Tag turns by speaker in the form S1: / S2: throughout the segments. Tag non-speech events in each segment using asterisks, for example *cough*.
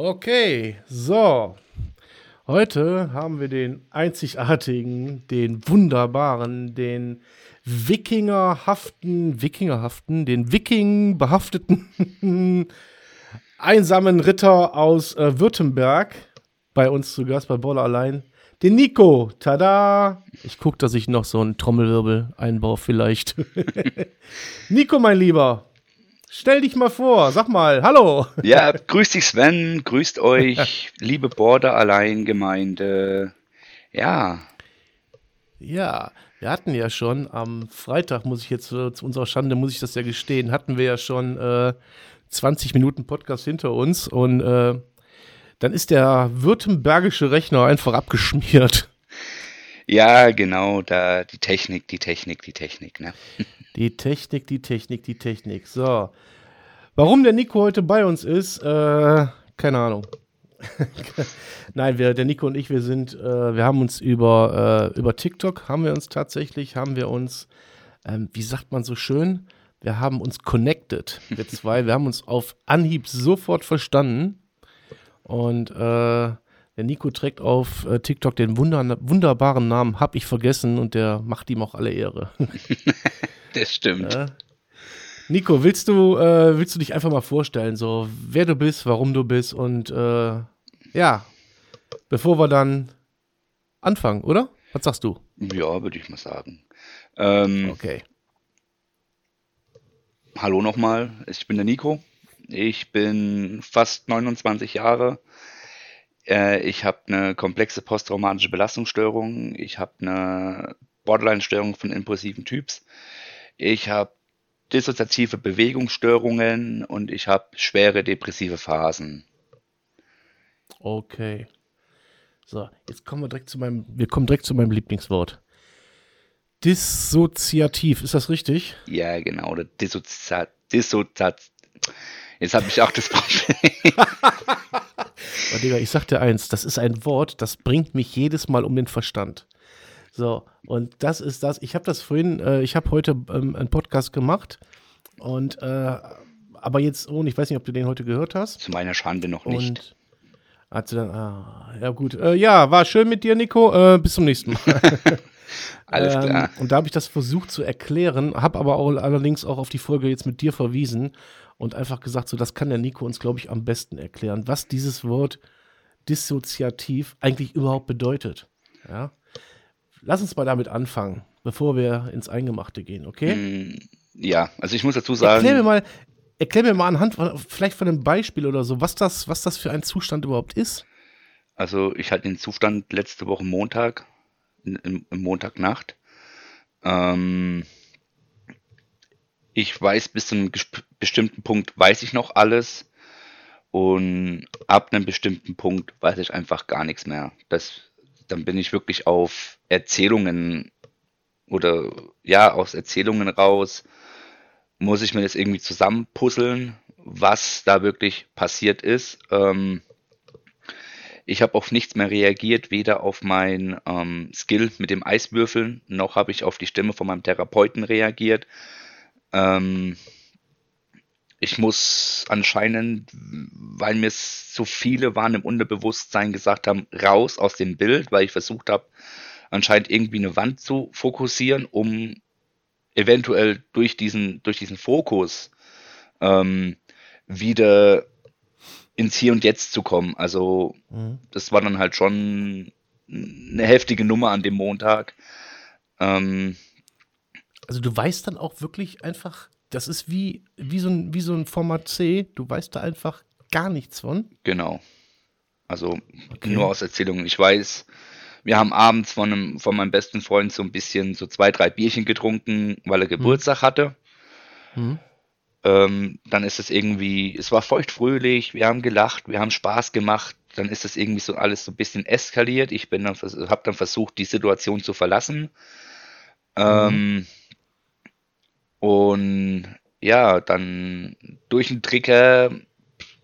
S1: Okay, so. Heute haben wir den einzigartigen, den wunderbaren, den Wikingerhaften, Wikingerhaften, den Wiking-behafteten, *laughs* einsamen Ritter aus äh, Württemberg bei uns zu Gast bei Boller allein. Den Nico, tada! Ich gucke, dass ich noch so einen Trommelwirbel einbaue, vielleicht. *laughs* Nico, mein Lieber, Stell dich mal vor, sag mal, hallo.
S2: Ja, grüß dich Sven, grüßt euch, liebe Border Allein Gemeinde. Ja.
S1: Ja, wir hatten ja schon am Freitag, muss ich jetzt äh, zu unserer Schande, muss ich das ja gestehen, hatten wir ja schon äh, 20 Minuten Podcast hinter uns und äh, dann ist der württembergische Rechner einfach abgeschmiert.
S2: Ja, genau, da die Technik, die Technik, die Technik, ne? *laughs*
S1: Die Technik, die Technik, die Technik. So. Warum der Nico heute bei uns ist, äh, keine Ahnung. *laughs* Nein, wir, der Nico und ich, wir sind, äh, wir haben uns über, äh, über TikTok, haben wir uns tatsächlich, haben wir uns, ähm, wie sagt man so schön, wir haben uns connected, wir zwei, wir haben uns auf Anhieb sofort verstanden und äh, der Nico trägt auf äh, TikTok den wunder wunderbaren Namen Hab ich vergessen und der macht ihm auch alle Ehre. *laughs*
S2: das stimmt. Ja.
S1: Nico, willst du, äh, willst du dich einfach mal vorstellen, so wer du bist, warum du bist und äh, ja, bevor wir dann anfangen, oder? Was sagst du?
S2: Ja, würde ich mal sagen. Ähm,
S1: okay.
S2: Hallo nochmal, ich bin der Nico. Ich bin fast 29 Jahre äh, ich habe eine komplexe posttraumatische Belastungsstörung. Ich habe eine Borderline-Störung von impulsiven Typs. Ich habe dissoziative Bewegungsstörungen und ich habe schwere depressive Phasen.
S1: Okay. So, jetzt kommen wir direkt zu meinem, wir kommen direkt zu meinem Lieblingswort. Dissoziativ, ist das richtig?
S2: Ja, genau. Dissoziat, Dissoziat, Jetzt habe ich auch das Problem. *laughs*
S1: oh, Digga, ich sag dir eins, das ist ein Wort, das bringt mich jedes Mal um den Verstand. So, und das ist das. Ich habe das vorhin, äh, ich habe heute ähm, einen Podcast gemacht und äh, aber jetzt, oh, ich weiß nicht, ob du den heute gehört hast.
S2: Zu meiner Schande noch nicht. Und
S1: sie dann, ah, ja gut, äh, ja, war schön mit dir, Nico. Äh, bis zum nächsten Mal. *laughs*
S2: Alles ähm, klar.
S1: Und da habe ich das versucht zu erklären, habe aber auch, allerdings auch auf die Folge jetzt mit dir verwiesen und einfach gesagt, so das kann der Nico uns, glaube ich, am besten erklären, was dieses Wort dissoziativ eigentlich überhaupt bedeutet. Ja? Lass uns mal damit anfangen, bevor wir ins Eingemachte gehen, okay?
S2: Mm, ja, also ich muss dazu sagen.
S1: Erklär mir mal, erklär mir mal anhand vielleicht von einem Beispiel oder so, was das, was das für ein Zustand überhaupt ist.
S2: Also ich hatte den Zustand letzte Woche Montag, im, im Montagnacht. Ähm, ich weiß bis zu einem bestimmten Punkt weiß ich noch alles und ab einem bestimmten Punkt weiß ich einfach gar nichts mehr. Das, dann bin ich wirklich auf Erzählungen oder ja, aus Erzählungen raus, muss ich mir das irgendwie zusammenpuzzeln, was da wirklich passiert ist. Ähm, ich habe auf nichts mehr reagiert, weder auf mein ähm, Skill mit dem Eiswürfeln, noch habe ich auf die Stimme von meinem Therapeuten reagiert. Ähm, ich muss anscheinend, weil mir so viele waren im Unterbewusstsein gesagt haben, raus aus dem Bild, weil ich versucht habe, anscheinend irgendwie eine Wand zu fokussieren, um eventuell durch diesen, durch diesen Fokus ähm, wieder ins Hier und Jetzt zu kommen. Also mhm. das war dann halt schon eine heftige Nummer an dem Montag. Ähm,
S1: also du weißt dann auch wirklich einfach, das ist wie, wie, so ein, wie so ein Format C, du weißt da einfach gar nichts von.
S2: Genau. Also okay. nur aus Erzählungen. Ich weiß, wir haben abends von, einem, von meinem besten Freund so ein bisschen so zwei, drei Bierchen getrunken, weil er hm. Geburtstag hm. hatte. Hm. Ähm, dann ist es irgendwie, es war feuchtfröhlich, wir haben gelacht, wir haben Spaß gemacht. dann ist das irgendwie so alles so ein bisschen eskaliert. Ich bin dann, habe dann versucht, die Situation zu verlassen. Ähm, und ja, dann durch den Trigger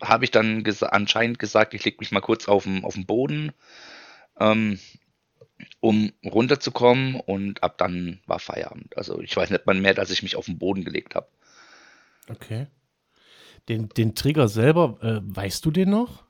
S2: habe ich dann gesa anscheinend gesagt, ich lege mich mal kurz auf den Boden, ähm, um runterzukommen und ab dann war Feierabend. Also ich weiß nicht mal mehr, dass ich mich auf den Boden gelegt habe.
S1: Okay. Den, den Trigger selber, äh, weißt du den noch?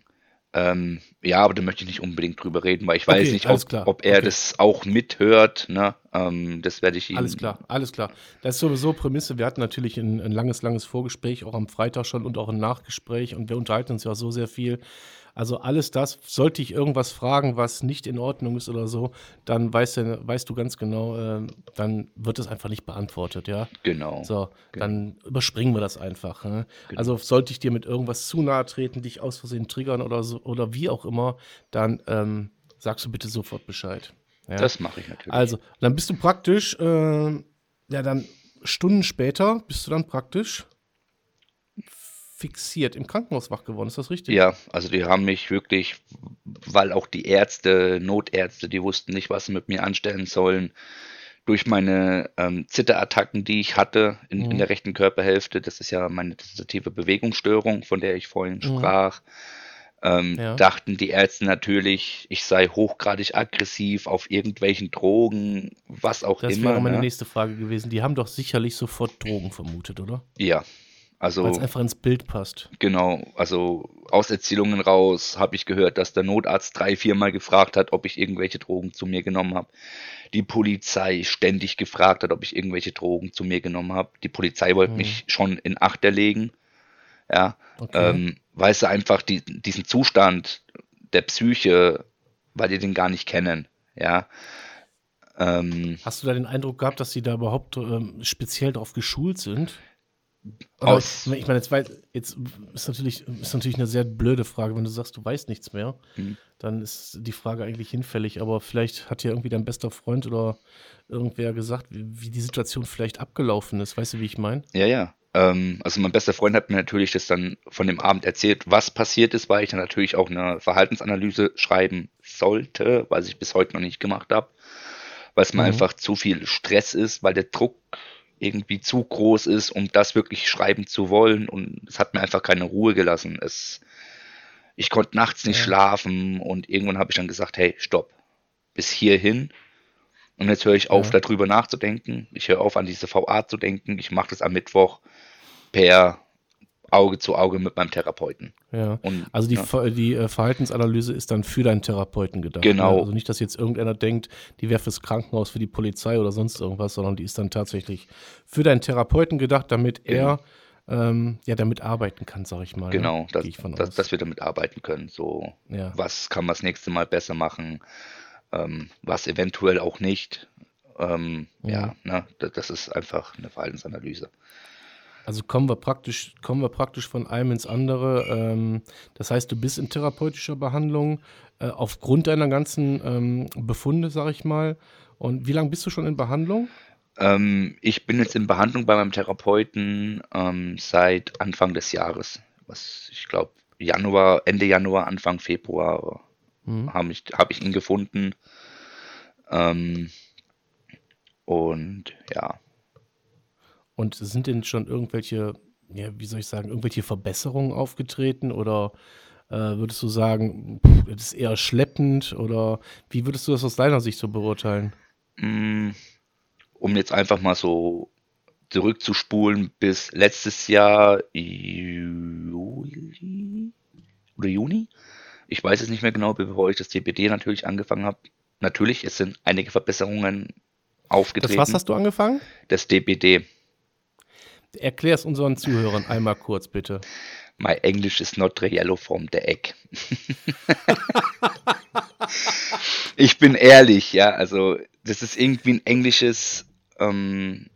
S2: Ähm, ja, aber da möchte ich nicht unbedingt drüber reden, weil ich weiß
S1: Okay,
S2: nicht, ob, ob er
S1: Okay.
S2: das auch mithört. Ne? Ähm, das werde ich ihm.
S1: Alles klar, alles klar. Das ist sowieso Prämisse. Wir hatten natürlich ein, ein langes, langes Vorgespräch, auch am Freitag schon und auch ein Nachgespräch und wir unterhalten uns ja so sehr viel. Also alles das, sollte ich irgendwas fragen, was nicht in Ordnung ist oder so, dann weißt du, weißt du ganz genau, äh, dann wird es einfach nicht beantwortet, ja.
S2: Genau.
S1: So, dann überspringen wir das einfach. Ne?
S2: Genau.
S1: Also sollte ich dir mit irgendwas zu nahe treten, dich aus Versehen triggern oder so oder wie auch immer, dann ähm, sagst du bitte sofort Bescheid. Ja?
S2: Das mache ich natürlich.
S1: Also, dann bist du praktisch, äh, ja, dann Stunden später bist du dann praktisch fixiert im Krankenhaus wach geworden. Ist das richtig?
S2: Ja, also die haben mich wirklich, weil auch die Ärzte, Notärzte, die wussten nicht, was sie mit mir anstellen sollen, durch meine ähm, Zitterattacken, die ich hatte in, in
S1: Mhm.
S2: der rechten Körperhälfte, das ist ja meine dissoziative Bewegungsstörung, von der ich vorhin
S1: Mhm.
S2: sprach, ähm,
S1: Ja.
S2: dachten die Ärzte natürlich, ich sei hochgradig aggressiv auf irgendwelchen Drogen, was auch
S1: Das
S2: immer.
S1: wäre meine
S2: ne?
S1: nächste Frage gewesen. Die haben doch sicherlich sofort Drogen vermutet, oder?
S2: Ja, also
S1: Weil es einfach ins Bild passt.
S2: Genau, also aus Erzählungen raus habe ich gehört, dass der Notarzt drei, viermal gefragt hat, ob ich irgendwelche Drogen zu mir genommen habe. Die Polizei ständig gefragt hat, ob ich irgendwelche Drogen zu mir genommen habe. Die Polizei wollte
S1: Mhm.
S2: mich schon in Acht erlegen, ja,
S1: Okay.
S2: ähm, weil sie einfach die, diesen Zustand der Psyche, weil die den gar nicht kennen, ja. Ähm,
S1: Hast du da den Eindruck gehabt, dass sie da überhaupt ähm, speziell darauf geschult sind? Oder,
S2: Aus-
S1: ich meine, jetzt, weiß, jetzt ist natürlich, ist natürlich eine sehr blöde Frage. Wenn du sagst, du weißt nichts mehr,
S2: Mhm.
S1: dann ist die Frage eigentlich hinfällig. Aber vielleicht hat dir irgendwie dein bester Freund oder irgendwer gesagt, wie, wie die Situation vielleicht abgelaufen ist. Weißt du, wie ich meine?
S2: Ja, ja. Ähm, also mein bester Freund hat mir natürlich das dann von dem Abend erzählt, was passiert ist, weil ich dann natürlich auch eine Verhaltensanalyse schreiben sollte, was ich bis heute noch nicht gemacht habe, weil es mir
S1: Mhm.
S2: einfach zu viel Stress ist, weil der Druck irgendwie zu groß ist, um das wirklich schreiben zu wollen und es hat mir einfach keine Ruhe gelassen. Es, ich konnte nachts nicht
S1: Ja.
S2: schlafen und irgendwann habe ich dann gesagt, hey, stopp, bis hierhin. Und jetzt höre ich auf,
S1: Ja.
S2: darüber nachzudenken. Ich höre auf, an diese VA zu denken. Ich mache das am Mittwoch per Auge zu Auge mit meinem Therapeuten.
S1: Ja.
S2: Und,
S1: Also die,
S2: ja,
S1: die äh, Verhaltensanalyse ist dann für deinen Therapeuten gedacht.
S2: Genau.
S1: Ne? Also nicht, dass jetzt irgendeiner denkt, die wäre fürs Krankenhaus, für die Polizei oder sonst irgendwas, sondern die ist dann tatsächlich für deinen Therapeuten gedacht, damit er ähm, ja damit arbeiten kann, sag ich mal. ne?
S2: genau, dass,
S1: Gehe ich von
S2: dass, wir damit arbeiten können. So,
S1: ja.
S2: was kann man das nächste Mal besser machen, ähm, was eventuell auch nicht. Ähm,
S1: Mhm.
S2: Ja, ne, das, das ist einfach eine Verhaltensanalyse.
S1: Also kommen wir praktisch, kommen wir praktisch von einem ins andere. Ähm, das heißt, du bist in therapeutischer Behandlung äh, aufgrund deiner ganzen ähm, Befunde, sag ich mal. Und wie lange bist du schon in Behandlung?
S2: Ähm, ich bin jetzt in Behandlung bei meinem Therapeuten ähm, seit Anfang des Jahres. Was ich glaube, Januar, Ende Januar, Anfang Februar
S1: Mhm.
S2: habe ich, hab ich ihn gefunden. Ähm, und ja,
S1: Und sind denn schon irgendwelche, ja, wie soll ich sagen, irgendwelche Verbesserungen aufgetreten oder äh, würdest du sagen, pff, das ist eher schleppend oder wie würdest du das aus deiner Sicht so beurteilen?
S2: Mm, um jetzt einfach mal so zurückzuspulen bis letztes Jahr Juli oder Juni. Ich weiß es nicht mehr genau, bevor ich das TPD natürlich angefangen habe. Natürlich, es sind einige Verbesserungen
S1: Das
S2: aufgetreten.
S1: was hast du angefangen?
S2: Das DBD.
S1: Erklär es unseren Zuhörern einmal kurz, bitte.
S2: My English is not the yellow from the egg. *laughs* ich bin ehrlich, ja, also das ist irgendwie ein englisches, ähm,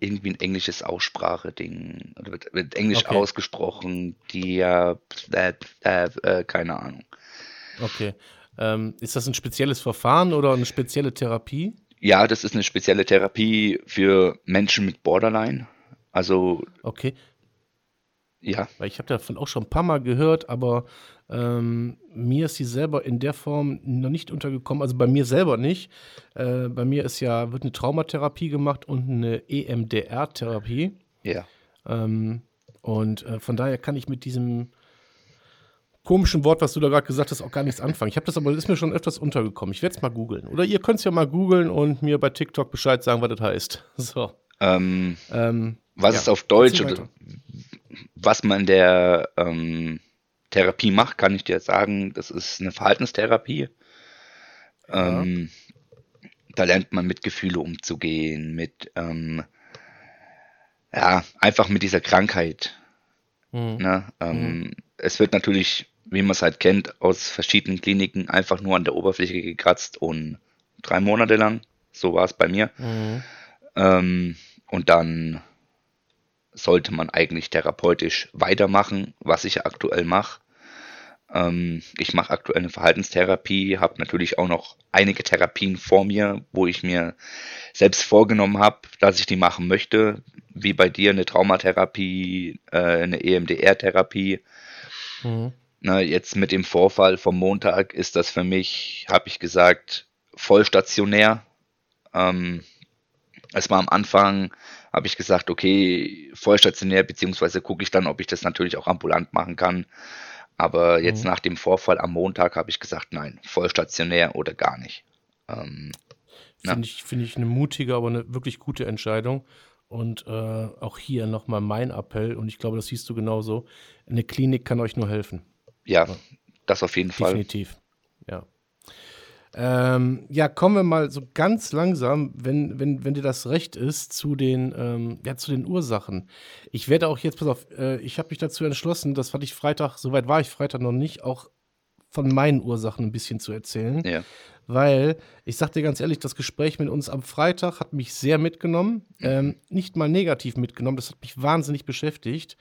S2: irgendwie ein englisches Aussprache-Ding. Oder wird, wird Englisch
S1: Okay.
S2: ausgesprochen, die ja, äh, äh, äh, keine Ahnung.
S1: Okay. Ähm, ist das ein spezielles Verfahren oder eine spezielle Therapie?
S2: Ja, das ist eine spezielle Therapie für Menschen mit Borderline. Also
S1: Okay. Ja. Weil ich habe davon auch schon ein paar Mal gehört, aber ähm, mir ist sie selber in der Form noch nicht untergekommen. Also bei mir selber nicht. Äh, bei mir ist ja, wird eine Traumatherapie gemacht und eine EMDR-Therapie.
S2: Ja.
S1: Ähm, und äh, von daher kann ich mit diesem komischen Wort, was du da gerade gesagt hast, auch gar nichts anfangen. Ich habe das aber, ist mir schon öfters untergekommen. Ich werde es mal googeln. Oder ihr könnt es ja mal googeln und mir bei TikTok Bescheid sagen, was das heißt. *laughs* So.
S2: Ähm, ähm, was ja, ist auf Deutsch oder was man in der ähm, Therapie macht, kann ich dir sagen, das ist eine Verhaltenstherapie. Ja. Ähm, da lernt man mit Gefühle umzugehen, mit ähm, ja, einfach mit dieser Krankheit. Mhm. Ne? Ähm, mhm. Es wird natürlich, wie man es halt kennt, aus verschiedenen Kliniken einfach nur an der Oberfläche gekratzt und drei Monate lang, so war es bei mir. Mhm. Ähm, und dann sollte man eigentlich therapeutisch weitermachen, was ich aktuell mache. Ähm, ich mache aktuell eine Verhaltenstherapie, habe natürlich auch noch einige Therapien vor mir, wo ich mir selbst vorgenommen habe, dass ich die machen möchte, wie bei dir eine Traumatherapie, äh, eine EMDR-Therapie. Mhm. Na, jetzt mit dem Vorfall vom Montag ist das für mich, habe ich gesagt, vollstationär. Ähm, es war am Anfang habe ich gesagt, okay, vollstationär, beziehungsweise gucke ich dann, ob ich das natürlich auch ambulant machen kann. Aber jetzt mhm. nach dem Vorfall am Montag habe ich gesagt, nein, vollstationär oder gar nicht. Ähm,
S1: Finde ich, find ich eine mutige, aber eine wirklich gute Entscheidung. Und äh, auch hier nochmal mein Appell, und ich glaube, das siehst du genauso. Eine Klinik kann euch nur helfen.
S2: Ja, das auf jeden
S1: Definitiv.
S2: Fall.
S1: Definitiv. Ja. Ähm, ja, kommen wir mal so ganz langsam, wenn, wenn, wenn dir das recht ist, zu den, ähm, ja, zu den Ursachen. Ich werde auch jetzt, pass auf, äh, ich habe mich dazu entschlossen, das fand ich Freitag, soweit war ich Freitag noch nicht, auch von meinen Ursachen ein bisschen zu erzählen.
S2: Ja.
S1: Weil, ich sag dir ganz ehrlich, das Gespräch mit uns am Freitag hat mich sehr mitgenommen. Mhm. Ähm, nicht mal negativ mitgenommen, das hat mich wahnsinnig beschäftigt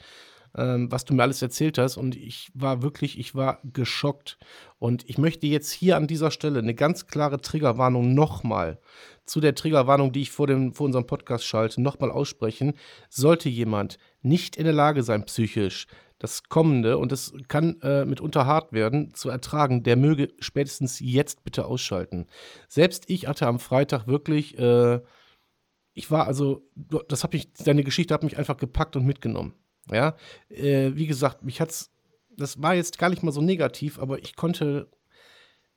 S1: ähm, was du mir alles erzählt hast. Und ich war wirklich, ich war geschockt. Und ich möchte jetzt hier an dieser Stelle eine ganz klare Triggerwarnung nochmal zu der Triggerwarnung, die ich vor, dem, vor unserem Podcast schalte, nochmal aussprechen. Sollte jemand nicht in der Lage sein, psychisch das Kommende, und das kann äh, mitunter hart werden, zu ertragen, der möge spätestens jetzt bitte ausschalten. Selbst ich hatte am Freitag wirklich, äh, ich war also, das hat mich, deine Geschichte hat mich einfach gepackt und mitgenommen. Ja, äh, wie gesagt, mich hat's, das war jetzt gar nicht mal so negativ, aber ich konnte,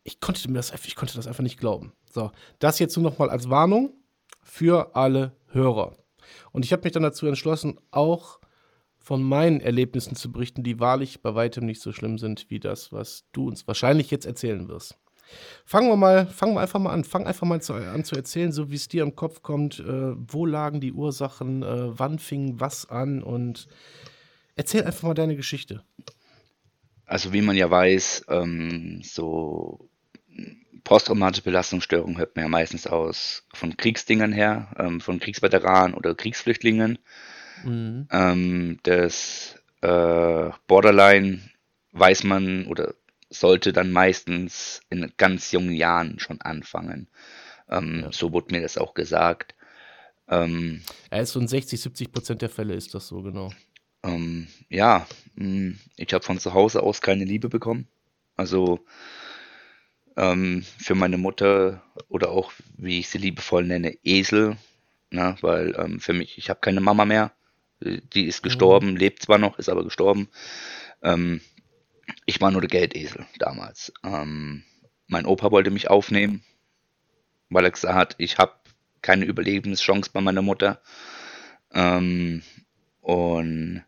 S1: ich konnte mir das, ich konnte das einfach nicht glauben. So, das jetzt nur noch mal als Warnung für alle Hörer. Und ich habe mich dann dazu entschlossen, auch von meinen Erlebnissen zu berichten, die wahrlich bei weitem nicht so schlimm sind wie das, was du uns wahrscheinlich jetzt erzählen wirst. Fangen wir mal, fangen wir einfach mal an. Fang einfach mal zu, an zu erzählen, so wie es dir im Kopf kommt. Äh, wo lagen die Ursachen? Äh, wann fing was an? Und erzähl einfach mal deine Geschichte.
S2: Also wie man ja weiß, ähm, so posttraumatische Belastungsstörung hört man ja meistens aus von Kriegsdingern her, ähm, von Kriegsveteranen oder Kriegsflüchtlingen. Mhm. Ähm, das äh, Borderline weiß man oder sollte dann meistens in ganz jungen Jahren schon anfangen. Ähm, ja. So wurde mir das auch gesagt.
S1: Ähm, so in 60, 70 Prozent der Fälle ist das so, genau.
S2: Ähm, ja, hm, ich habe von zu Hause aus keine Liebe bekommen. Also ähm, für meine Mutter oder auch, wie ich sie liebevoll nenne, Esel. Na, ne, weil ähm, für mich, ich habe keine Mama mehr. Die ist gestorben, mhm. lebt zwar noch, ist aber gestorben. Ähm, ich war nur der Geldesel damals. Ähm, mein Opa wollte mich aufnehmen, weil er gesagt hat, ich habe keine Überlebenschance bei meiner Mutter. Ähm, und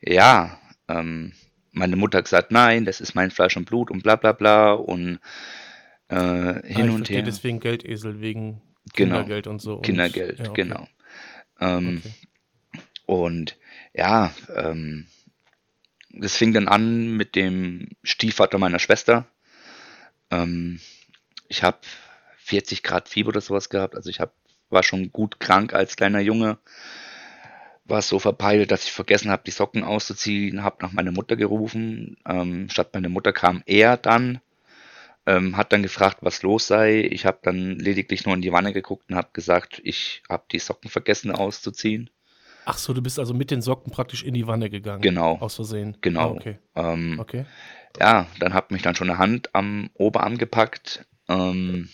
S2: ja, ähm, meine Mutter hat gesagt, nein, das ist mein Fleisch und Blut und bla bla bla und äh, hin ah, und her.
S1: deswegen Geldesel, wegen
S2: genau, Kindergeld und so. Kindergeld, und, ja, okay. genau. Ähm, okay. Und ja, ähm, das fing dann an mit dem Stiefvater meiner Schwester. Ähm, ich habe 40 Grad Fieber oder sowas gehabt. Also ich hab, war schon gut krank als kleiner Junge. War so verpeilt, dass ich vergessen habe, die Socken auszuziehen, habe nach meiner Mutter gerufen. Ähm, statt meine Mutter kam er dann, ähm, hat dann gefragt, was los sei. Ich habe dann lediglich nur in die Wanne geguckt und habe gesagt, ich habe die Socken vergessen auszuziehen.
S1: Ach so, du bist also mit den Socken praktisch in die Wanne gegangen.
S2: Genau.
S1: Aus Versehen.
S2: Genau.
S1: Ah, okay.
S2: Ähm,
S1: Okay.
S2: ja, dann hat mich dann schon eine Hand am Oberarm gepackt, ähm,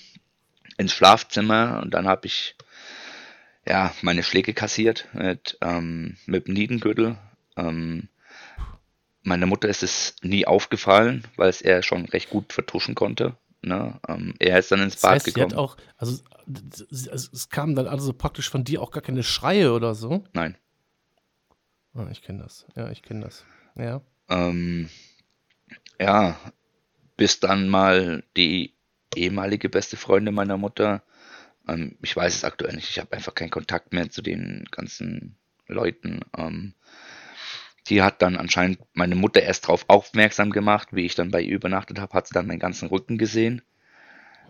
S2: ins Schlafzimmer und dann habe ich ja meine Schläge kassiert mit, ähm, mit dem Niedengürtel. Ähm, meiner Mutter ist es nie aufgefallen, weil es er schon recht gut vertuschen konnte. Ne? Ähm, er ist dann ins
S1: Das
S2: Bad
S1: heißt, sie hat
S2: gekommen.
S1: auch, also es, es es kamen dann also praktisch von dir auch gar keine Schreie oder so.
S2: Nein.
S1: Ah, ich kenne das. Ja, ich kenne das. Ja.
S2: Ähm, ja, bis dann mal die ehemalige beste Freundin meiner Mutter, ähm, ich weiß es aktuell nicht, ich habe einfach keinen Kontakt mehr zu den ganzen Leuten. Ähm, die hat dann anscheinend meine Mutter erst darauf aufmerksam gemacht, wie ich dann bei ihr übernachtet habe, hat sie dann meinen ganzen Rücken gesehen.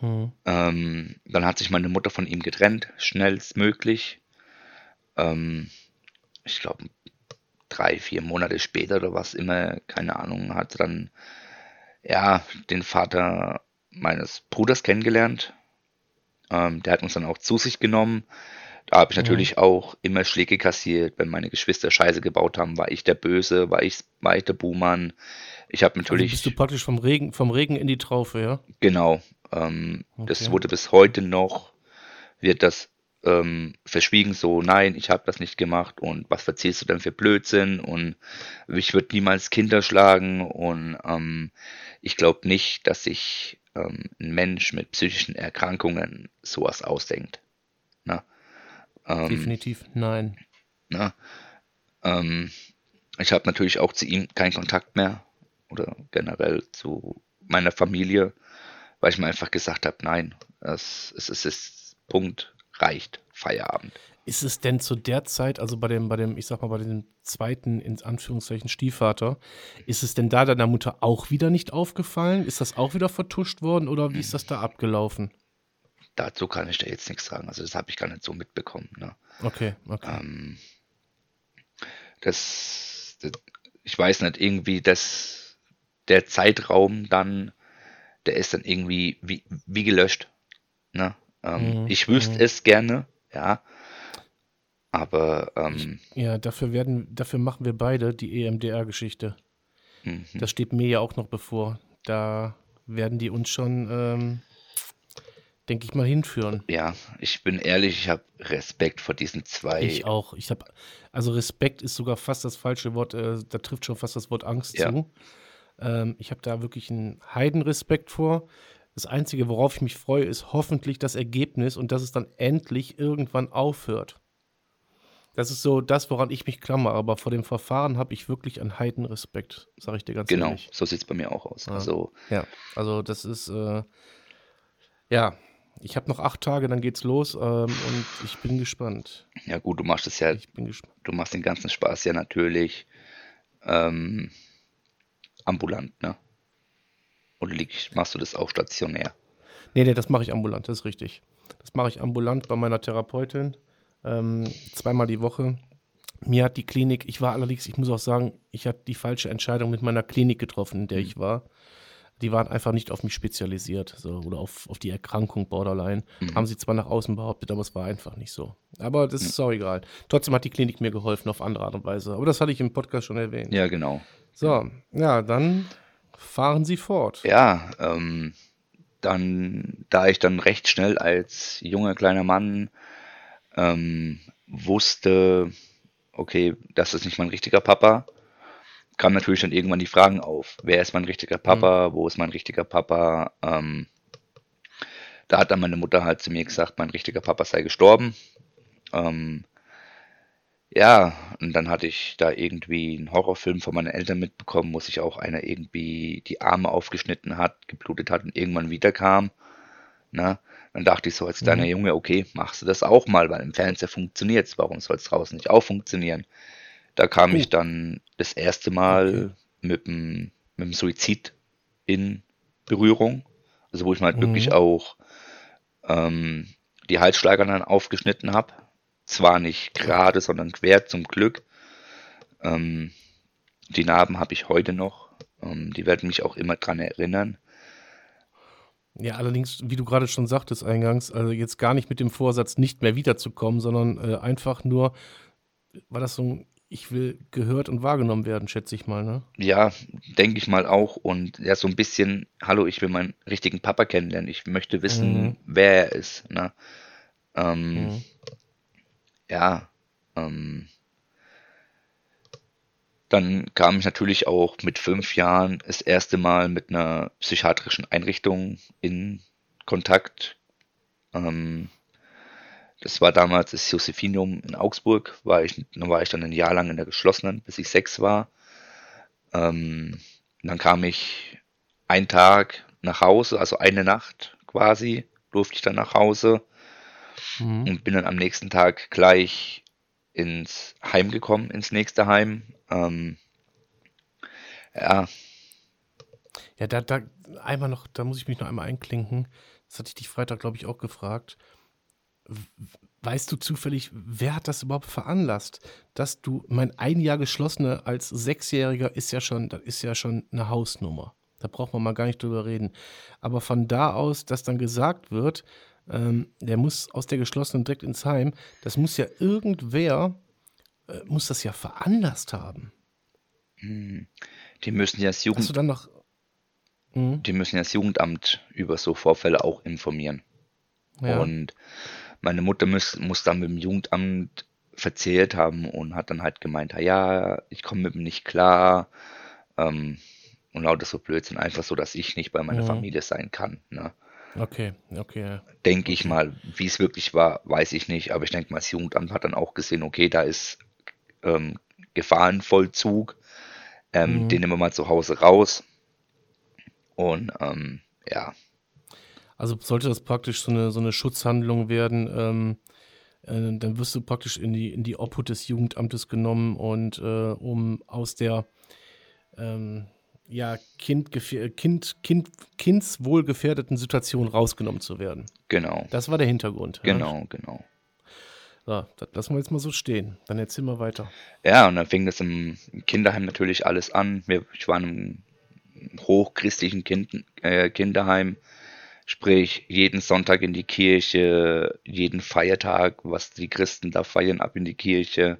S1: Hm.
S2: Ähm, dann hat sich meine Mutter von ihm getrennt, schnellstmöglich. Ähm, ich glaube, drei, vier Monate später oder was immer, keine Ahnung, hat dann ja den Vater meines Bruders kennengelernt. Ähm, der hat uns dann auch zu sich genommen. Da habe ich
S1: Mhm.
S2: natürlich auch immer Schläge kassiert, wenn meine Geschwister Scheiße gebaut haben, war ich der Böse, war ich, war ich der Buhmann. Ich habe
S1: Also
S2: natürlich
S1: bist du praktisch vom Regen, vom Regen in die Traufe, ja?
S2: Genau. Ähm, das
S1: Okay.
S2: wurde bis heute noch, wird das ähm, verschwiegen, so, nein, ich habe das nicht gemacht und was verziehst du denn für Blödsinn und ich würde niemals Kinder schlagen und ähm, ich glaube nicht, dass sich ähm, ein Mensch mit psychischen Erkrankungen sowas ausdenkt. Ne? Ähm,
S1: Definitiv nein.
S2: Ne? Ähm, ich habe natürlich auch zu ihm keinen Kontakt mehr oder generell zu meiner Familie, weil ich mir einfach gesagt habe, nein, es, es, es ist Punkt, reicht, Feierabend.
S1: Ist es denn zu der Zeit, also bei dem, bei dem, ich sag mal, bei dem zweiten, in Anführungszeichen, Stiefvater, ist es denn da deiner Mutter auch wieder nicht aufgefallen? Ist das auch wieder vertuscht worden oder wie ist das da abgelaufen?
S2: Dazu kann ich dir jetzt nichts sagen, also das habe ich gar nicht so mitbekommen. Ne?
S1: Okay, okay.
S2: Ähm, das, das, ich weiß nicht, irgendwie, dass der Zeitraum dann, der ist dann irgendwie wie, wie gelöscht. Ne? Ähm,
S1: Mhm,
S2: ich wüsste
S1: mhm.
S2: es gerne, ja. Aber ähm,
S1: Ja, dafür werden, dafür machen wir beide die EMDR-Geschichte.
S2: mhm.
S1: Das steht mir ja auch noch bevor. Da werden die uns schon, ähm, denke ich mal, hinführen.
S2: ja, ich bin ehrlich, ich habe Respekt vor diesen zwei.
S1: Ich auch. Ich habe, also Respekt ist sogar fast das falsche Wort. Äh, da trifft schon fast das Wort Angst
S2: Ja.
S1: zu. Ähm, ich habe da wirklich einen Heidenrespekt vor. Das Einzige, worauf ich mich freue, ist hoffentlich das Ergebnis und dass es dann endlich irgendwann aufhört. Das ist so das, woran ich mich klammer. Aber vor dem Verfahren habe ich wirklich einen Heidenrespekt, sage ich dir ganz
S2: Genau,
S1: ehrlich.
S2: so sieht es bei mir auch aus.
S1: Ja.
S2: Also,
S1: Ja, also das ist, äh, ja, ich habe noch acht Tage, dann geht's los ähm, und ich bin gespannt.
S2: ja gut, du machst es ja,
S1: Ich bin gespannt.
S2: du machst den ganzen Spaß ja natürlich ähm, ambulant, ne? Oder machst du das auch stationär?
S1: Nee, nee, das mache ich ambulant, das ist richtig. Das mache ich ambulant bei meiner Therapeutin, ähm, zweimal die Woche. Mir hat die Klinik, ich war allerdings, ich muss auch sagen, ich habe die falsche Entscheidung mit meiner Klinik getroffen, in der ich war. Die waren einfach nicht auf mich spezialisiert so, oder auf, auf die Erkrankung Borderline.
S2: Mhm.
S1: Haben sie zwar nach außen behauptet, aber es war einfach nicht so. Aber das ist auch egal. Trotzdem hat die Klinik mir geholfen auf andere Art und Weise. Aber das hatte ich im Podcast schon erwähnt.
S2: Ja, genau.
S1: So, ja, dann fahren Sie fort.
S2: Ja, ähm, dann, da ich dann recht schnell als junger kleiner Mann ähm, wusste, okay, das ist nicht mein richtiger Papa, kamen natürlich dann irgendwann die Fragen auf. Wer ist mein richtiger Papa? Wo ist mein richtiger Papa? Ähm, da hat dann meine Mutter halt zu mir gesagt, mein richtiger Papa sei gestorben. Ähm, ja, und dann hatte ich da irgendwie einen Horrorfilm von meinen Eltern mitbekommen, wo sich auch einer irgendwie die Arme aufgeschnitten hat, geblutet hat und irgendwann wiederkam. Ne? Dann dachte ich so als kleiner
S1: Mhm.
S2: Junge, okay, machst du das auch mal, weil im Fernseher funktioniert's. Warum soll es draußen nicht auch funktionieren? Da kam
S1: Oh.
S2: ich dann das erste Mal
S1: Okay.
S2: mit dem, mit dem Suizid in Berührung. Also wo ich mal halt wirklich
S1: Mhm.
S2: auch ähm, die Halsschlager dann aufgeschnitten habe. Zwar nicht gerade, sondern quer zum Glück. Ähm, die Narben habe ich heute noch. Ähm, die werden mich auch immer dran erinnern.
S1: Ja, allerdings, wie du gerade schon sagtest eingangs, also jetzt gar nicht mit dem Vorsatz, nicht mehr wiederzukommen, sondern äh, einfach nur war das so ein, ich will gehört und wahrgenommen werden, schätze ich mal, ne?
S2: Ja, denke ich mal auch. Und ja, so ein bisschen, hallo, ich will meinen richtigen Papa kennenlernen. Ich möchte wissen,
S1: Mhm.
S2: wer er ist. Ne? Ähm,
S1: Mhm.
S2: Ja, ähm, dann kam ich natürlich auch mit fünf Jahren das erste Mal mit einer psychiatrischen Einrichtung in Kontakt. Ähm, das war damals das Josephinum in Augsburg. War ich, war ich dann ein Jahr lang in der geschlossenen, bis ich sechs war. Ähm, dann kam ich einen Tag nach Hause, also eine Nacht quasi, durfte ich dann nach Hause
S1: Mhm.
S2: und bin dann am nächsten Tag gleich ins Heim gekommen, ins nächste Heim. Ähm, ja,
S1: Ja, da, da einmal noch, da muss ich mich noch einmal einklinken. Das hatte ich dich Freitag, glaube ich, auch gefragt. Weißt du zufällig, wer hat das überhaupt veranlasst, dass du, mein ein Jahr geschlossene als Sechsjähriger ist ja schon, das ist ja schon eine Hausnummer. Da braucht man mal gar nicht drüber reden. Aber von da aus, dass dann gesagt wird, ähm, der muss aus der geschlossenen direkt ins Heim, das muss ja irgendwer, äh, muss das ja veranlasst haben.
S2: hm, die müssen ja das
S1: Hast du
S2: Jugend,
S1: dann noch. Mhm,
S2: die müssen ja das Jugendamt über so Vorfälle auch informieren.
S1: ja.
S2: Und meine Mutter muss, muss dann mit dem Jugendamt verzählt haben und hat dann halt gemeint, "Ah ja, ich komme mit ihm nicht klar. Ähm, und lauter so Blödsinn, einfach so, dass ich nicht bei meiner
S1: Mhm.
S2: Familie sein kann. Ne?
S1: Okay, okay.
S2: Denke ich mal, wie es wirklich war, weiß ich nicht, aber ich denke mal, das Jugendamt hat dann auch gesehen, okay, da ist ähm, Gefahrenvollzug, ähm, den
S1: Mhm.
S2: nehmen wir mal zu Hause raus. Und ähm, ja,
S1: Also sollte das praktisch so eine, so eine Schutzhandlung werden, ähm, äh, dann wirst du praktisch in die, in die Obhut des Jugendamtes genommen und äh, um aus der ähm, ja, kind, kind, kind, kindswohlgefährdeten Situation rausgenommen zu werden.
S2: genau,
S1: Das war der Hintergrund.
S2: Genau, genau.
S1: So, das lassen wir jetzt mal so stehen. Dann erzähl mal weiter.
S2: Ja, und dann fing das im im Kinderheim natürlich alles an. Wir, ich war in einem hochchristlichen kind, äh, Kinderheim, sprich jeden Sonntag in die Kirche, jeden Feiertag, was die Christen da feiern, ab in die Kirche.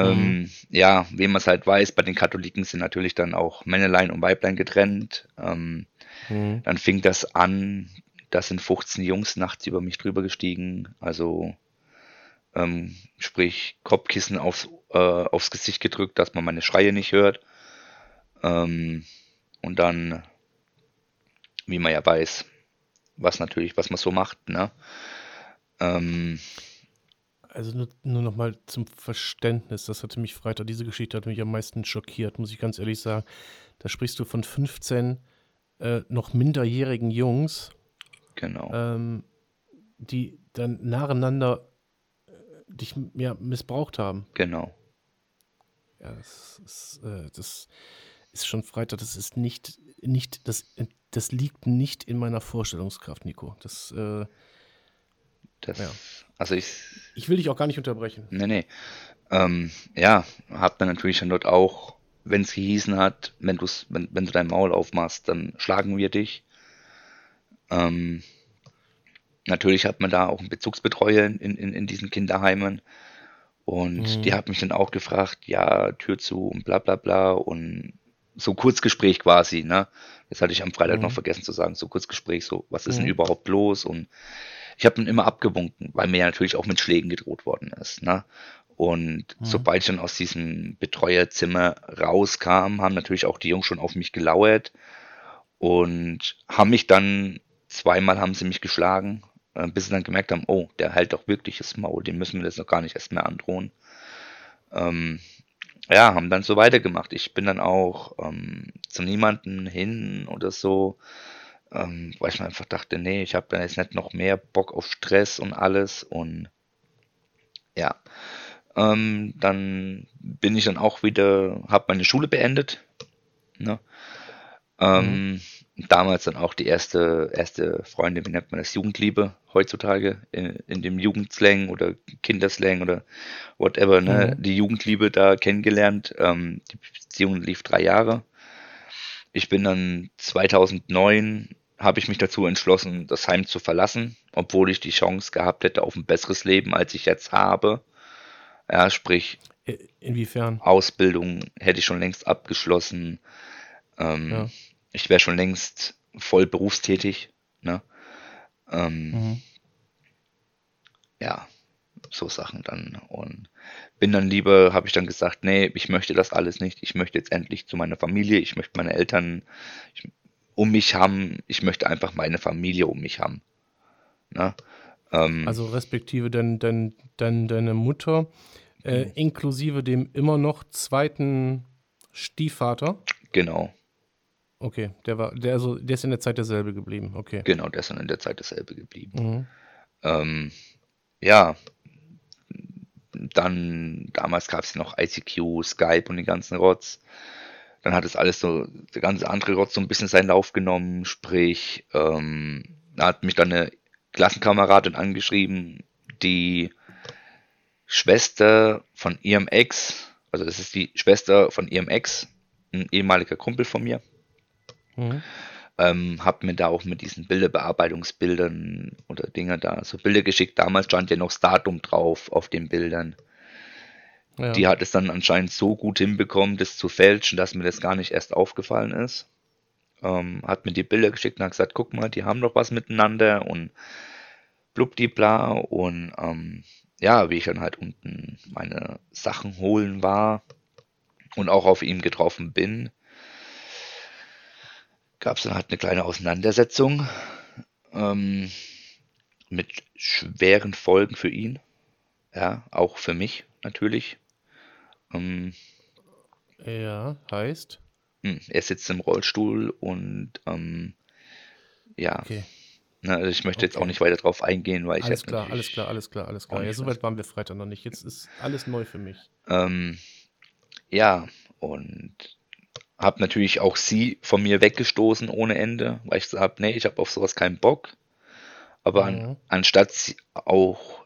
S1: Mhm.
S2: Ähm, ja, wie man es halt weiß, bei den Katholiken sind natürlich dann auch Männlein und Weiblein getrennt. Ähm,
S1: Mhm.
S2: dann fing das an, da sind 15 Jungs nachts über mich drüber gestiegen, also ähm, sprich Kopfkissen aufs, äh, aufs Gesicht gedrückt, dass man meine Schreie nicht hört. Ähm, und dann, wie man ja weiß, was natürlich, was man so macht, ne?
S1: Also nur, nur noch mal zum Verständnis, das hatte mich Freitag, diese Geschichte hat mich am meisten schockiert, muss ich ganz ehrlich sagen. Da sprichst du von 15 äh, noch minderjährigen Jungs,
S2: genau,
S1: ähm, die dann nacheinander äh, dich ja, missbraucht haben.
S2: genau.
S1: Ja, das ist, äh, das ist schon Freitag, das ist nicht, nicht, das, das liegt nicht in meiner Vorstellungskraft, Nico. Das, äh,
S2: Das,
S1: Ja.
S2: also ich,
S1: ich will dich auch gar nicht unterbrechen.
S2: nee, nee. Ähm, ja, hab dann natürlich dann dort auch, wenn es gehießen hat, wenn wenn, wenn du dein Maul aufmachst, dann schlagen wir dich. Ähm, natürlich hat man da auch einen Bezugsbetreuer in, in, in diesen Kinderheimen. Und
S1: Mhm.
S2: die hat mich dann auch gefragt, ja, Tür zu und bla bla bla. Und so Kurzgespräch quasi, ne? Das hatte ich am Freitag noch
S1: Mhm.
S2: vergessen zu sagen, so Kurzgespräch, so, was ist denn
S1: Mhm.
S2: überhaupt los? Und ich habe dann immer abgewunken, weil mir ja natürlich auch mit Schlägen gedroht worden ist, ne? Und
S1: Mhm.
S2: sobald ich dann aus diesem Betreuerzimmer rauskam, haben natürlich auch die Jungs schon auf mich gelauert und haben mich dann, zweimal haben sie mich geschlagen, äh, bis sie dann gemerkt haben, oh, der hält doch wirklich das Maul, dem müssen wir das noch gar nicht erst mehr androhen. Ähm, ja, haben dann so weitergemacht. Ich bin dann auch ähm, zu niemanden hin oder so, ähm, weil ich mir einfach dachte, nee, ich habe da jetzt nicht noch mehr Bock auf Stress und alles und ja, ähm, dann bin ich dann auch wieder, habe meine Schule beendet, ne? Ähm, damals dann auch die erste, erste Freundin, wie nennt man das, Jugendliebe heutzutage in, in dem Jugendslang oder Kinderslang oder whatever, ne?
S1: Mhm.
S2: Die Jugendliebe da kennengelernt. Ähm, die Beziehung lief drei Jahre. Ich bin dann 2009 habe ich mich dazu entschlossen, das Heim zu verlassen, obwohl ich die Chance gehabt hätte auf ein besseres Leben, als ich jetzt habe. Ja, sprich,
S1: inwiefern?
S2: Ausbildung hätte ich schon längst abgeschlossen. Ähm, ja. Ich wäre schon längst voll berufstätig. Ne? Ähm, mhm. Ja, so Sachen dann. Und bin dann lieber, habe ich dann gesagt, nee, ich möchte das alles nicht. Ich möchte jetzt endlich zu meiner Familie. Ich möchte meine Eltern ich, um mich haben. Ich möchte einfach meine Familie um mich haben. Ne?
S1: Ähm, also respektive dein, dein, dein, deine Mutter, äh, mhm. inklusive dem immer noch zweiten Stiefvater.
S2: Genau.
S1: Okay, der war, der, also, der ist in der Zeit derselbe geblieben, okay.
S2: Genau, der ist dann in der Zeit derselbe geblieben. Mhm. Ähm, ja, dann, damals gab es noch ICQ, Skype und den ganzen Rotz. Dann hat es alles so, der ganze andere Rotz so ein bisschen seinen Lauf genommen, sprich, ähm, da hat mich dann eine Klassenkameradin angeschrieben, die Schwester von ihrem Ex, also das ist die Schwester von ihrem Ex, ein ehemaliger Kumpel von mir. Mhm. Ähm, hab mir da auch mit diesen Bilderbearbeitungsbildern oder Dinge da so Bilder geschickt. Damals stand ja noch das Datum drauf auf den Bildern. Ja. Die hat es dann anscheinend so gut hinbekommen, das zu fälschen, dass mir das gar nicht erst aufgefallen ist. Ähm, hat mir die Bilder geschickt und hat gesagt, guck mal, die haben doch was miteinander und blubdibla und ähm, ja, wie ich dann halt unten meine Sachen holen war und auch auf ihn getroffen bin, gab es dann halt eine kleine Auseinandersetzung ähm, mit schweren Folgen für ihn. Ja, auch für mich natürlich.
S1: Ähm, ja, heißt?
S2: Hm, er sitzt im Rollstuhl und ähm, ja. Okay. Na, also ich möchte okay. jetzt auch nicht weiter drauf eingehen, weil ich
S1: alles klar, alles klar, alles klar, alles klar. Ja, soweit waren wir Freitag noch nicht. Jetzt ist alles neu für mich.
S2: Ähm, ja, und habe natürlich auch sie von mir weggestoßen ohne Ende, weil ich gesagt habe, nee, ich habe auf sowas keinen Bock. Aber mhm. an, anstatt auch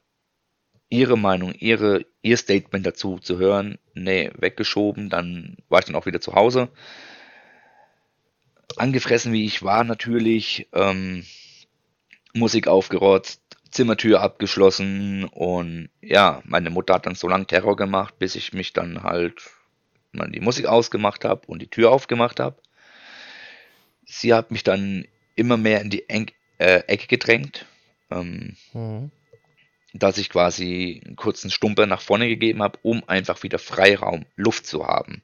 S2: ihre Meinung, ihre, ihr Statement dazu zu hören, nee, weggeschoben, dann war ich dann auch wieder zu Hause. Angefressen wie ich war natürlich, ähm, Musik aufgerotzt, Zimmertür abgeschlossen und ja, meine Mutter hat dann so lange Terror gemacht, bis ich mich dann halt man die Musik ausgemacht habe und die Tür aufgemacht habe. Sie hat mich dann immer mehr in die Eng äh, Ecke gedrängt, ähm, mhm. Dass ich quasi einen kurzen Stumper nach vorne gegeben habe, um einfach wieder Freiraum, Luft zu haben.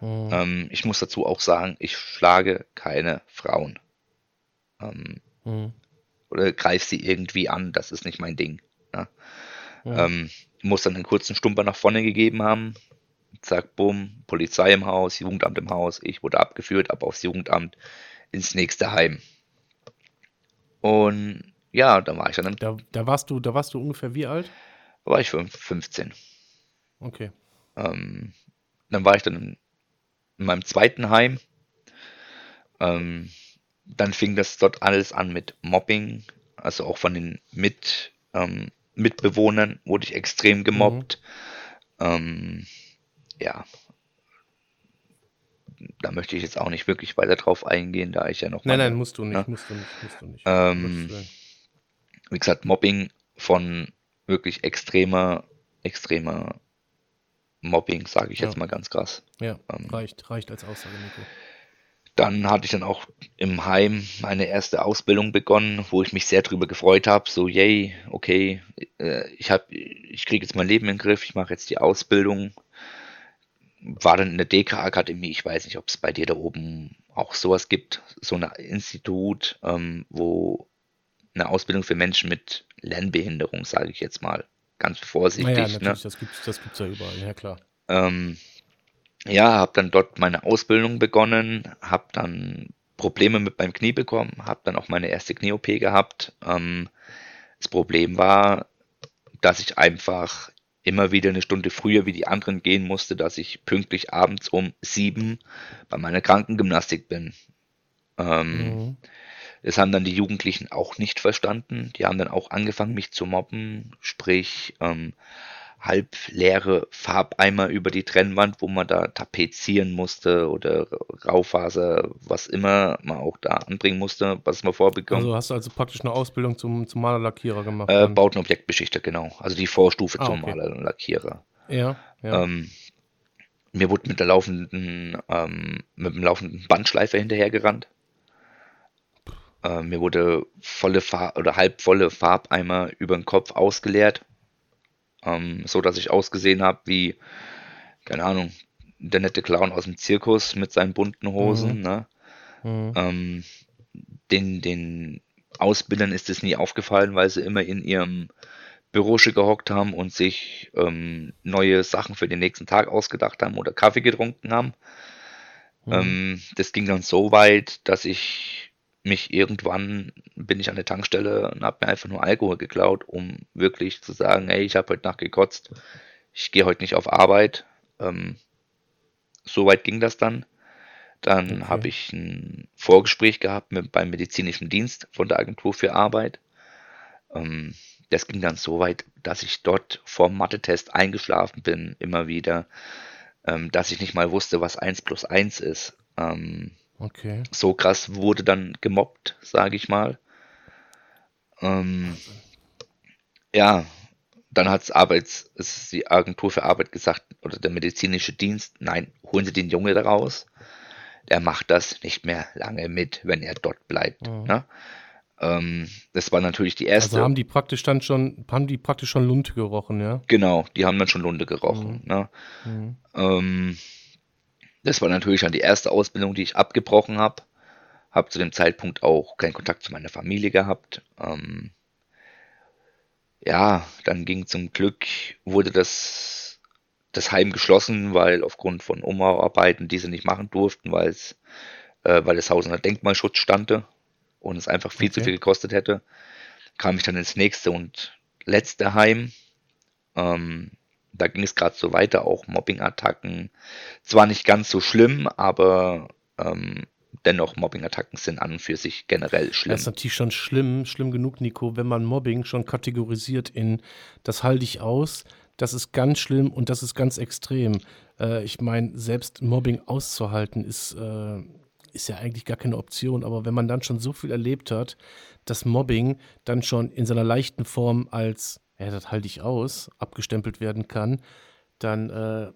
S2: Mhm. Ähm, ich muss dazu auch sagen, ich schlage keine Frauen. Ähm, mhm. Oder greife sie irgendwie an, das ist nicht mein Ding. Ja? Ähm, muss dann einen kurzen Stumper nach vorne gegeben haben, zack, bumm, Polizei im Haus, Jugendamt im Haus, ich wurde abgeführt, ab aufs Jugendamt ins nächste Heim. Und ja, da war ich dann.
S1: Da, da, warst du, da warst du ungefähr wie alt?
S2: Da war ich 15.
S1: Okay.
S2: Ähm, dann war ich dann in, in meinem zweiten Heim. Ähm, dann fing das dort alles an mit Mobbing, also auch von den mit, ähm, Mitbewohnern wurde ich extrem gemobbt. Mhm. Ähm, ja, da möchte ich jetzt auch nicht wirklich weiter drauf eingehen, da ich ja noch.
S1: Nein, nein, musst du nicht, ne? musst du nicht, musst du nicht.
S2: Ähm, wie gesagt, Mobbing von wirklich extremer, extremer Mobbing, sage ich ja. jetzt mal ganz krass.
S1: Ja, ähm, reicht, reicht als Aussage, Nico.
S2: Dann hatte ich dann auch im Heim meine erste Ausbildung begonnen, wo ich mich sehr drüber gefreut habe. So, yay, okay, äh, ich habe, ich kriege jetzt mein Leben in den Griff, ich mache jetzt die Ausbildung war dann in der DK-Akademie, ich weiß nicht, ob es bei dir da oben auch sowas gibt, so ein Institut, ähm, wo eine Ausbildung für Menschen mit Lernbehinderung, sage ich jetzt mal, ganz vorsichtig.
S1: Naja, natürlich, ne? das gibt es das gibt's ja überall, ja klar.
S2: Ähm, ja, habe dann dort meine Ausbildung begonnen, habe dann Probleme mit meinem Knie bekommen, habe dann auch meine erste Knie-OP gehabt. Ähm, das Problem war, dass ich einfach immer wieder eine Stunde früher wie die anderen gehen musste, dass ich pünktlich abends um sieben bei meiner Krankengymnastik bin. Ähm, mhm. Das haben dann die Jugendlichen auch nicht verstanden. Die haben dann auch angefangen, mich zu mobben, sprich ähm, halbleere Farbeimer über die Trennwand, wo man da tapezieren musste oder Raufaser, was immer man auch da anbringen musste, was man vorbekommen.
S1: Also hast du also praktisch eine Ausbildung zum, zum Malerlackierer gemacht?
S2: Äh, Bautenobjektbeschichter, genau. Also die Vorstufe ah, zum okay. Malerlackierer.
S1: Ja, ja.
S2: Ähm, mir wurde mit der laufenden, ähm, mit dem laufenden Bandschleifer hinterhergerannt. Äh, mir wurde volle Farb oder halbvolle Farbeimer über den Kopf ausgeleert, ähm, so dass ich ausgesehen habe wie, keine Ahnung, der nette Clown aus dem Zirkus mit seinen bunten Hosen.
S1: Mhm.
S2: Ne?
S1: Mhm.
S2: Ähm, den, den Ausbildern ist es nie aufgefallen, weil sie immer in ihrem Bürosche gehockt haben und sich ähm, neue Sachen für den nächsten Tag ausgedacht haben oder Kaffee getrunken haben.
S1: Mhm.
S2: Ähm, das ging dann so weit, dass ich mich irgendwann bin ich an der Tankstelle und habe mir einfach nur Alkohol geklaut, um wirklich zu sagen, hey, ich habe heute Nacht gekotzt, ich gehe heute nicht auf Arbeit. Ähm, so weit ging das dann. Dann
S1: Okay.
S2: habe ich ein Vorgespräch gehabt mit, beim medizinischen Dienst von der Agentur für Arbeit. Ähm, das ging dann so weit, dass ich dort vorm Mathe-Test eingeschlafen bin, immer wieder, ähm, dass ich nicht mal wusste, was 1 plus 1 ist. Ähm,
S1: Okay.
S2: so krass wurde dann gemobbt, sage ich mal. Ähm, ja, dann hat's Arbeits, es die Agentur für Arbeit gesagt, oder der medizinische Dienst, nein, holen Sie den Junge da raus. Der macht das nicht mehr lange mit, wenn er dort bleibt.
S1: Mhm.
S2: Ne? Ähm, das war natürlich die
S1: Also
S2: erste.
S1: haben die praktisch dann schon, haben die praktisch schon Lunte gerochen, ja?
S2: Genau, die haben dann schon Lunde gerochen. Ne?
S1: Mhm.
S2: Ähm, das war natürlich dann die erste Ausbildung, die ich abgebrochen habe. Habe zu dem Zeitpunkt auch keinen Kontakt zu meiner Familie gehabt. Ähm, ja, dann ging zum Glück, wurde das, das Heim geschlossen, weil aufgrund von Umbauarbeiten diese nicht machen durften, weil es, äh, weil das Haus unter Denkmalschutz stande und es einfach viel zu
S1: Okay.
S2: viel gekostet hätte, kam ich dann ins nächste und letzte Heim. Ähm, da ging es gerade so weiter, auch Mobbing-Attacken. Zwar nicht ganz so schlimm, aber ähm, dennoch Mobbing-Attacken sind an und für sich generell
S1: Das
S2: schlimm.
S1: ist natürlich schon schlimm, schlimm genug, Nico, wenn man Mobbing schon kategorisiert in das halte ich aus, das ist ganz schlimm und das ist ganz extrem. Äh, ich meine, selbst Mobbing auszuhalten ist, äh, ist ja eigentlich gar keine Option, aber wenn man dann schon so viel erlebt hat, dass Mobbing dann schon in seiner leichten Form als, ja, das halte ich aus, abgestempelt werden kann, dann äh,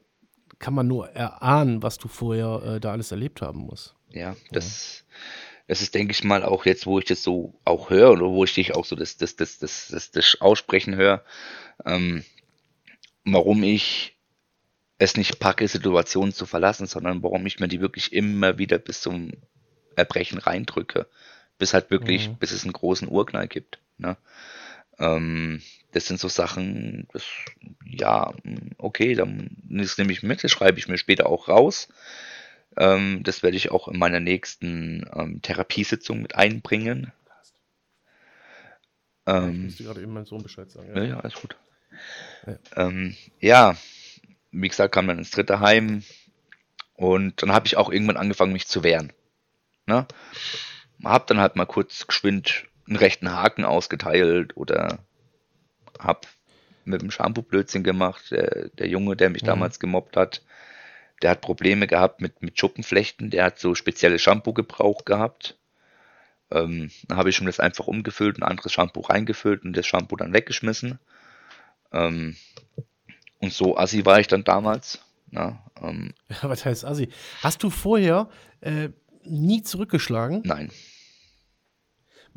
S1: kann man nur erahnen, was du vorher äh, da alles erlebt haben musst.
S2: Ja, das, das ist, denke ich mal, auch jetzt, wo ich das so auch höre oder wo ich dich auch so das, das, das, das, das, das Aussprechen höre, ähm, warum ich es nicht packe, Situationen zu verlassen, sondern warum ich mir die wirklich immer wieder bis zum Erbrechen reindrücke, bis halt wirklich,
S1: Mhm.
S2: bis es einen großen Urknall gibt. Ne? Ähm, das sind so Sachen, das, ja, okay, dann das nehme ich mit, das schreibe ich mir später auch raus. Ähm, das werde ich auch in meiner nächsten ähm, Therapiesitzung mit einbringen.
S1: Ich
S2: Ähm,
S1: musste gerade eben meinem Sohn Bescheid sagen.
S2: ja, ja, alles gut.
S1: Ja.
S2: Ähm, ja, wie gesagt, kam dann ins dritte Heim und dann habe ich auch irgendwann angefangen, mich zu wehren. Ne? Hab dann halt mal kurz geschwind einen rechten Haken ausgeteilt oder hab mit dem Shampoo Blödsinn gemacht. Der, der Junge, der mich
S1: Mhm.
S2: damals gemobbt hat, der hat Probleme gehabt mit, mit Schuppenflechten, der hat so spezielles Shampoo gebraucht gehabt. Ähm, dann habe ich ihm das einfach umgefüllt, ein anderes Shampoo reingefüllt und das Shampoo dann weggeschmissen. Ähm, und so assi war ich dann damals. Na, ähm,
S1: Ja, *laughs* was heißt Assi? Hast du vorher äh, nie zurückgeschlagen?
S2: nein.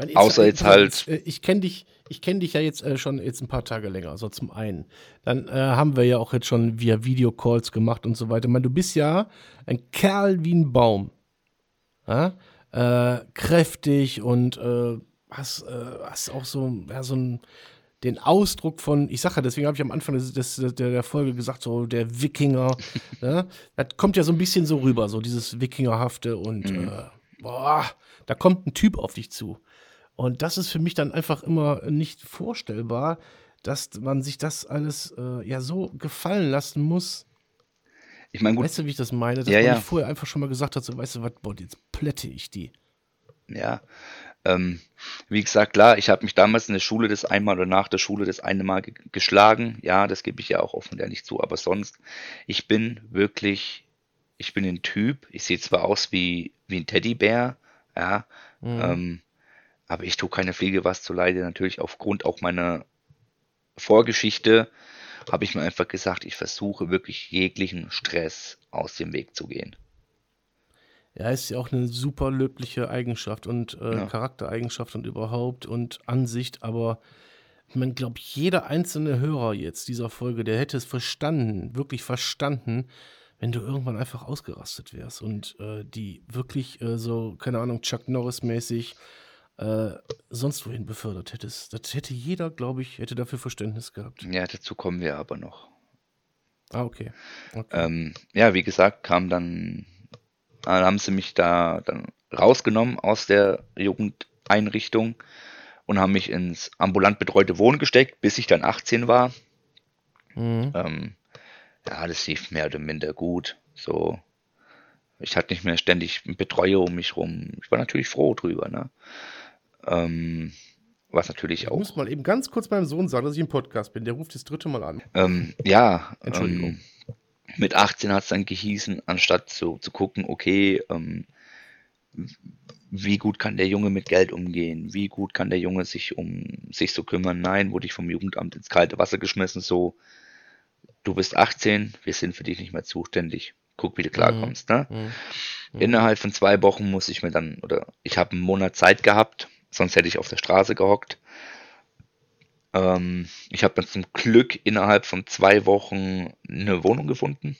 S1: Ich-
S2: Außer jetzt halt-
S1: äh, Ich kenne dich, ich kenne dich ja jetzt äh, schon jetzt ein paar Tage länger. So zum einen. Dann äh, haben wir ja auch jetzt schon via Videocalls gemacht und so weiter. Ich meine, du bist ja ein Kerl wie ein Baum. Ja? Äh, kräftig und äh, hast, äh, hast auch so, ja, so ein, den Ausdruck von, ich sage ja, deswegen habe ich am Anfang des, des, der, der Folge gesagt, so der Wikinger. *laughs* ne? Das kommt ja so ein bisschen so rüber, so dieses Wikingerhafte und
S2: Mhm.
S1: boah, da kommt ein Typ auf dich zu. Und das ist für mich dann einfach immer nicht vorstellbar, dass man sich das alles äh, ja so gefallen lassen muss.
S2: Ich meine, gut,
S1: Weißt du, wie ich das meine? Dass
S2: Ja,
S1: man
S2: ja.
S1: vorher einfach schon mal gesagt hat, so, weißt du was, boah, jetzt plätte ich die.
S2: ja. Ähm, wie gesagt, klar, ich habe mich damals in der Schule das einmal oder nach der Schule das eine Mal ge geschlagen. Ja, das gebe ich ja auch offen und ehrlich zu. Aber sonst, ich bin wirklich, ich bin ein Typ. Ich sehe zwar aus wie, wie ein Teddybär, ja,
S1: Mhm.
S2: ähm, aber ich tue keine Fliege was zuleide. Natürlich aufgrund auch meiner Vorgeschichte habe ich mir einfach gesagt, ich versuche wirklich jeglichen Stress aus dem Weg zu gehen.
S1: Ja, ist ja auch eine super löbliche Eigenschaft und äh,
S2: Ja.
S1: Charaktereigenschaft und überhaupt und Ansicht, aber ich meine, glaube jeder einzelne Hörer jetzt dieser Folge, der hätte es verstanden, wirklich verstanden, wenn du irgendwann einfach ausgerastet wärst und äh, die wirklich äh, so, keine Ahnung, Chuck Norris-mäßig äh, sonst wohin befördert hättest. Das hätte jeder, glaube ich, hätte dafür Verständnis gehabt.
S2: Ja, dazu kommen wir aber noch.
S1: Ah, okay. okay.
S2: Ähm, ja, wie gesagt, kam dann, dann haben sie mich da dann rausgenommen aus der Jugendeinrichtung und haben mich ins ambulant betreute Wohnen gesteckt, bis ich dann 18 war.
S1: Mhm.
S2: Ähm, ja, das lief mehr oder minder gut. So, ich hatte nicht mehr ständig Betreuer um mich rum. Ich war natürlich froh drüber, ne? Ähm, was natürlich
S1: Ich muss
S2: auch,
S1: mal eben ganz kurz meinem Sohn sagen, dass ich im Podcast bin. Der ruft das dritte Mal an.
S2: ähm, ja,
S1: Entschuldigung.
S2: ähm, mit 18 hat es dann gehießen, anstatt so zu gucken, okay, ähm, wie gut kann der Junge mit Geld umgehen? Wie gut kann der Junge sich um sich so kümmern? Nein, wurde ich vom Jugendamt ins kalte Wasser geschmissen, so, du bist 18, wir sind für dich nicht mehr zuständig. Guck, wie du klarkommst, ne?
S1: Mhm.
S2: Innerhalb von zwei Wochen muss ich mir dann, oder ich habe einen Monat Zeit gehabt, sonst hätte ich auf der Straße gehockt. Ähm, ich habe dann zum Glück innerhalb von zwei Wochen eine Wohnung gefunden.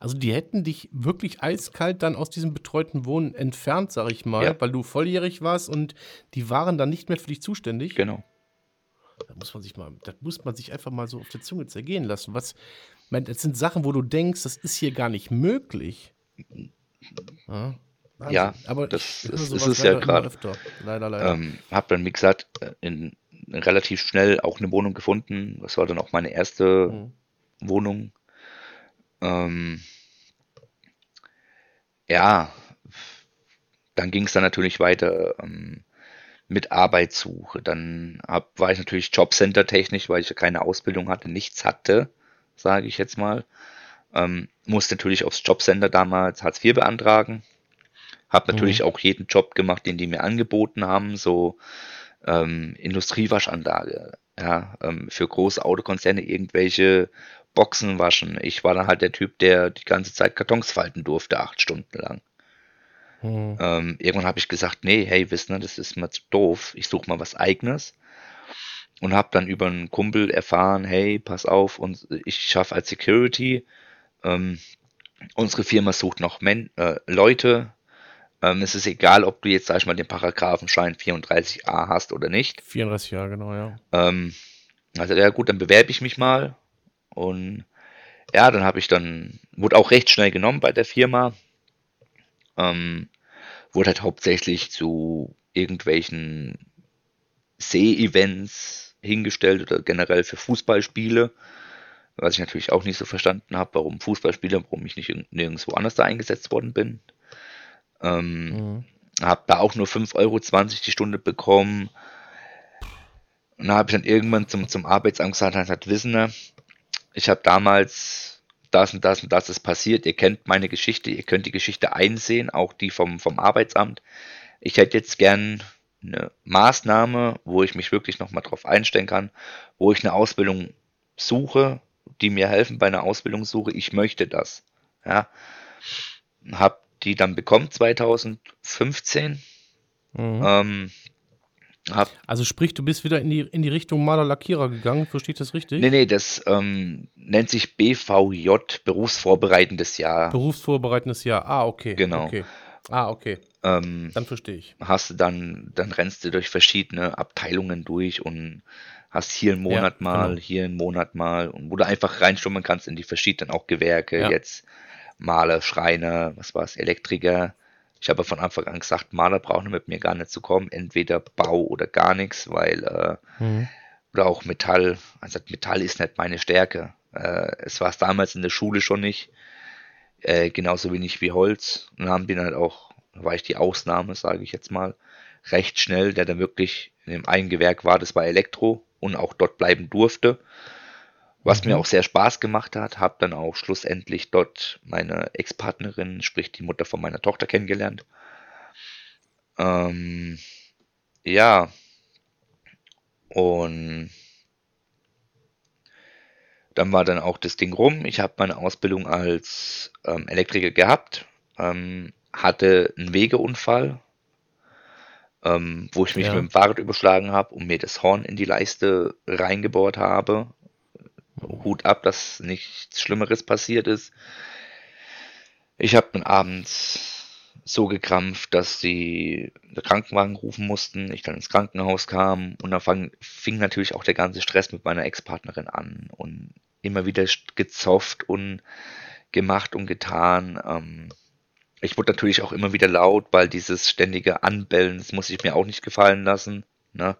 S1: Also die hätten dich wirklich eiskalt dann aus diesem betreuten Wohnen entfernt, sag ich mal,
S2: Ja.
S1: weil du volljährig warst und die waren dann nicht mehr für dich zuständig.
S2: Genau.
S1: Da muss man sich mal, das muss man sich einfach mal so auf der Zunge zergehen lassen. Was, meine, das sind Sachen, wo du denkst, das ist hier gar nicht möglich. Ja, Wahnsinn.
S2: Ja,
S1: aber
S2: das
S1: ich
S2: ist- ist es ja gerade.
S1: Leider, leider.
S2: Ähm, habe dann, wie gesagt, in, relativ schnell auch eine Wohnung gefunden. Das war dann auch meine erste
S1: Mhm.
S2: Wohnung. Ähm, ja, dann ging es dann natürlich weiter ähm, mit Arbeitssuche. Dann hab, war ich natürlich Jobcenter technisch, weil ich ja keine Ausbildung hatte, nichts hatte, sage ich jetzt mal. Ähm, musste natürlich aufs Jobcenter damals Hartz IV beantragen. Habe natürlich
S1: Mhm.
S2: auch jeden Job gemacht, den die mir angeboten haben, so ähm, Industriewaschanlage, ja, ähm, für große Autokonzerne irgendwelche Boxen waschen. Ich war dann halt der Typ, der die ganze Zeit Kartons falten durfte, acht Stunden lang.
S1: Mhm.
S2: Ähm, irgendwann habe ich gesagt, nee, hey, wisst ihr, das ist mir zu doof. Ich suche mal was Eigenes. Und habe dann über einen Kumpel erfahren, hey, pass auf, und ich schaffe als Security. Ähm, unsere Firma sucht noch Men äh, Leute. Ähm, es ist egal, ob du jetzt, sag ich mal, den Paragraphenschein 34a hast oder nicht.
S1: 34 Jahre, genau, ja.
S2: Ähm, also ja gut, dann bewerbe ich mich mal. Und ja, dann habe ich dann, wurde auch recht schnell genommen bei der Firma. Ähm, wurde halt hauptsächlich zu irgendwelchen See-Events hingestellt oder generell für Fußballspiele. Was ich natürlich auch nicht so verstanden habe, warum Fußballspieler, warum ich nicht irg- nirgendwo anders da eingesetzt worden bin. Ähm,
S1: Mhm.
S2: habe da auch nur 5,20 Euro die Stunde bekommen. Und da habe ich dann irgendwann zum, zum Arbeitsamt gesagt, halt, halt, wissen ich habe damals das und das und das ist passiert. Ihr kennt meine Geschichte, ihr könnt die Geschichte einsehen, auch die vom, vom Arbeitsamt. Ich hätte jetzt gern eine Maßnahme, wo ich mich wirklich nochmal drauf einstellen kann, wo ich eine Ausbildung suche, die mir helfen bei einer Ausbildungssuche. Ich möchte das. Ja. Hab die dann bekommen 2015.
S1: Mhm.
S2: Ähm,
S1: Also sprich, du bist wieder in die, in die Richtung Maler-Lackierer gegangen, verstehe ich das richtig?
S2: nee, nee, das ähm, nennt sich BVJ, berufsvorbereitendes Jahr.
S1: Berufsvorbereitendes Jahr. Ah, okay.
S2: Genau.
S1: Okay. Ah, okay.
S2: Ähm,
S1: Dann verstehe ich.
S2: hast du dann, dann rennst du durch verschiedene Abteilungen durch und hast hier einen Monat
S1: Ja,
S2: mal,
S1: genau.
S2: hier einen Monat mal und wo du einfach reinstummeln kannst in die verschiedenen auch Gewerke,
S1: Ja.
S2: jetzt Maler, Schreiner, was war's, Elektriker. Ich habe von Anfang an gesagt, Maler brauchen mit mir gar nicht zu kommen, entweder Bau oder gar nichts, weil äh,
S1: Mhm.
S2: oder auch Metall. Also Metall ist nicht meine Stärke. Äh, es war es damals in der Schule schon nicht. Äh, genauso wenig wie Holz. Und dann haben dann halt auch, da war ich die Ausnahme, sage ich jetzt mal, recht schnell, der dann wirklich in dem einen Gewerk war, das war Elektro und auch dort bleiben durfte. Was mir
S1: Mhm.
S2: auch sehr Spaß gemacht hat, habe dann auch schlussendlich dort meine Ex-Partnerin, sprich die Mutter von meiner Tochter kennengelernt. Ähm, ja, und dann war dann auch das Ding rum. Ich habe meine Ausbildung als ähm, Elektriker gehabt, ähm, hatte einen Wegeunfall, ähm, wo ich mich
S1: Ja.
S2: mit dem Fahrrad überschlagen habe und mir das Horn in die Leiste reingebohrt habe. Hut ab, dass nichts Schlimmeres passiert ist. Ich habe dann abends so gekrampft, dass sie den Krankenwagen rufen mussten, ich dann ins Krankenhaus kam und dann fang, fing natürlich auch der ganze Stress mit meiner Ex-Partnerin an und immer wieder gezofft und gemacht und getan. Ähm, ich wurde natürlich auch immer wieder laut, weil dieses ständige Anbellen, das muss ich mir auch nicht gefallen lassen. Ne?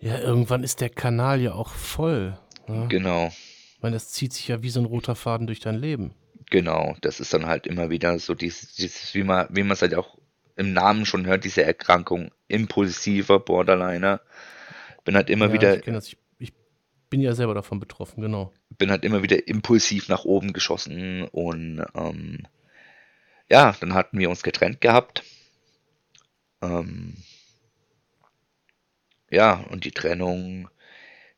S1: Ja, irgendwann ist der Kanal ja auch voll. Ne?
S2: Genau.
S1: Ich meine, das zieht sich ja wie so ein roter Faden durch dein Leben.
S2: Genau, das ist dann halt immer wieder so dieses, dieses wie man, wie man es halt auch im Namen schon hört, diese Erkrankung, impulsiver Borderliner. Bin halt immer
S1: ja,
S2: wieder,
S1: Ich, das. Ich, ich bin ja selber davon betroffen, genau.
S2: bin halt immer wieder impulsiv nach oben geschossen und ähm, ja, dann hatten wir uns getrennt gehabt. Ähm, ja, und die Trennung,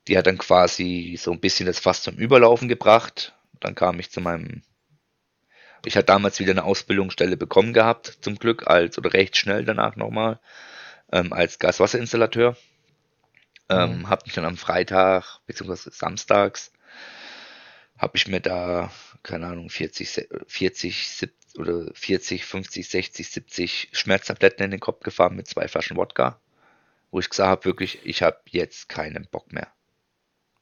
S2: die hat dann quasi so ein bisschen das Fass zum Überlaufen gebracht. Dann kam ich zu meinem, ich hatte damals wieder eine Ausbildungsstelle bekommen gehabt, zum Glück, als, oder recht schnell danach nochmal, ähm, als Gaswasserinstallateur. Ähm,
S1: Mhm.
S2: habe mich dann am Freitag, beziehungsweise samstags, habe ich mir da, keine Ahnung, 40, se- 40, 70 oder 40, 50, 60, 70 Schmerztabletten in den Kopf gefahren mit zwei Flaschen Wodka, wo ich gesagt habe, wirklich, ich habe jetzt keinen Bock mehr.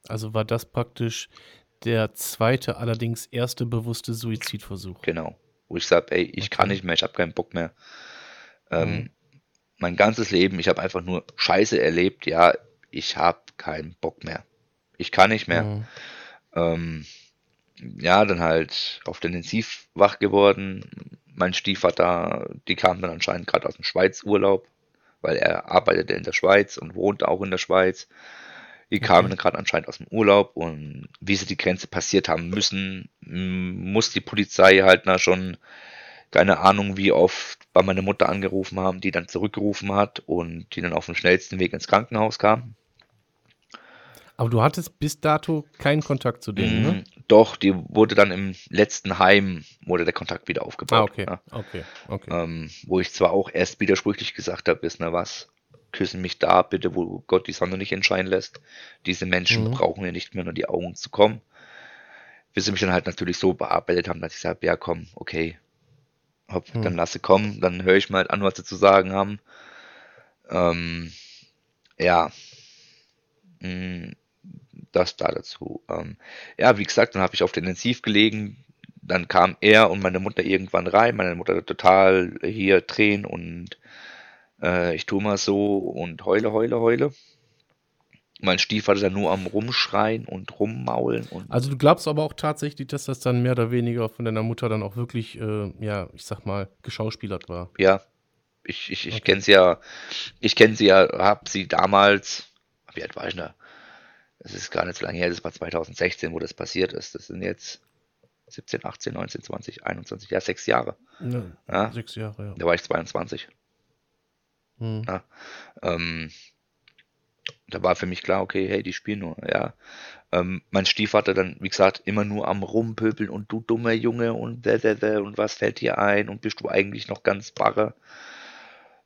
S1: Also war das praktisch der zweite, allerdings erste bewusste Suizidversuch.
S2: Genau. Wo ich sage, ey, ich kann
S1: Okay.
S2: nicht mehr, ich habe keinen Bock mehr. Ähm,
S1: Mhm.
S2: Mein ganzes Leben, ich habe einfach nur Scheiße erlebt, ja, ich habe keinen Bock mehr. Ich kann nicht mehr.
S1: Mhm.
S2: Ähm, ja, dann halt auf der Intensiv wach geworden. Mein Stiefvater, die kam dann anscheinend gerade aus dem Schweizurlaub, weil er arbeitete in der Schweiz und wohnte auch in der Schweiz. Die kamen
S1: Okay.
S2: dann gerade anscheinend aus dem Urlaub und wie sie die Grenze passiert haben müssen, m, muss die Polizei halt na schon, keine Ahnung wie oft, bei meiner Mutter angerufen haben, die dann zurückgerufen hat und die dann auf dem schnellsten Weg ins Krankenhaus kam.
S1: Aber du hattest bis dato keinen Kontakt zu denen, ne?
S2: Mm, Doch, die wurde dann im letzten Heim, wurde der Kontakt wieder
S1: Ah,
S2: aufgebaut.
S1: okay.
S2: Ja.
S1: Okay, okay.
S2: Ähm, wo ich zwar auch erst widersprüchlich gesagt habe, ist, na was, küssen mich da bitte, wo Gott die Sonne nicht entscheiden lässt. Diese Menschen
S1: Mhm.
S2: brauchen mir nicht mehr nur die Augen zu kommen. Bis sie mich dann halt natürlich so bearbeitet haben, dass ich sage, ja komm, okay, hopp,
S1: Mhm.
S2: dann lasse kommen, dann höre ich mal halt an, was sie zu sagen haben. Ähm, ja, Mm, das da dazu. Ähm, ja, wie gesagt, dann habe ich auf der Intensiv gelegen. Dann kam er und meine Mutter irgendwann rein. Meine Mutter total hier Tränen und äh, ich tue mal so und heule, heule, heule. Mein Stiefvater dann nur am Rumschreien und Rummaulen und
S1: Also du glaubst aber auch tatsächlich, dass das dann mehr oder weniger von deiner Mutter dann auch wirklich, äh, ja, ich sag mal, geschauspielert war.
S2: ja, ich, ich, ich
S1: Okay.
S2: kenne sie ja, ich kenne sie ja, habe sie damals, wie alt war ich da? Das ist gar nicht so lange her, das war 2016, wo das passiert ist. Das sind jetzt 17, 18, 19, 20, 21, ja, sechs Jahre.
S1: Ja,
S2: Ja.
S1: Sechs Jahre, ja.
S2: Da war ich 22.
S1: Hm.
S2: Ja. Ähm, da war für mich klar, okay, hey, die spielen nur, ja. Ähm, mein Stiefvater dann, wie gesagt, immer nur am Rumpöbeln und du dummer Junge und da, da, da, und was fällt dir ein und bist du eigentlich noch ganz barre?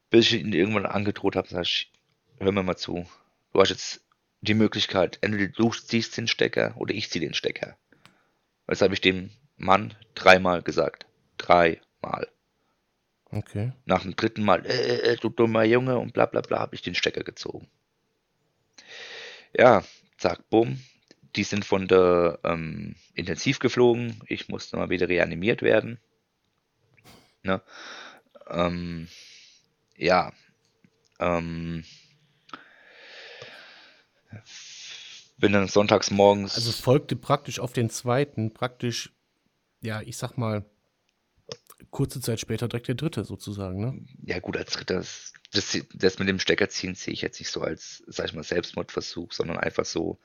S2: Bis ich ihn irgendwann angedroht habe, sag ich, hör mir mal zu, du hast jetzt die Möglichkeit, entweder du ziehst den Stecker oder ich zieh den Stecker. Das habe ich dem Mann dreimal gesagt. Dreimal.
S1: Okay.
S2: Nach dem dritten Mal, äh, äh, du dummer Junge und bla bla bla, habe ich den Stecker gezogen. Ja, zack, bumm. Die sind von der ähm, Intensiv geflogen. Ich musste mal wieder reanimiert werden. Ne? Ähm, ja. Ähm, bin dann sonntags morgens.
S1: Also folgte praktisch auf den zweiten, praktisch, ja, ich sag mal, kurze Zeit später direkt der dritte sozusagen, ne?
S2: Ja, gut, als dritter, das, das, das mit dem Stecker ziehen sehe ich jetzt nicht so als, sag ich mal, Selbstmordversuch, sondern einfach so,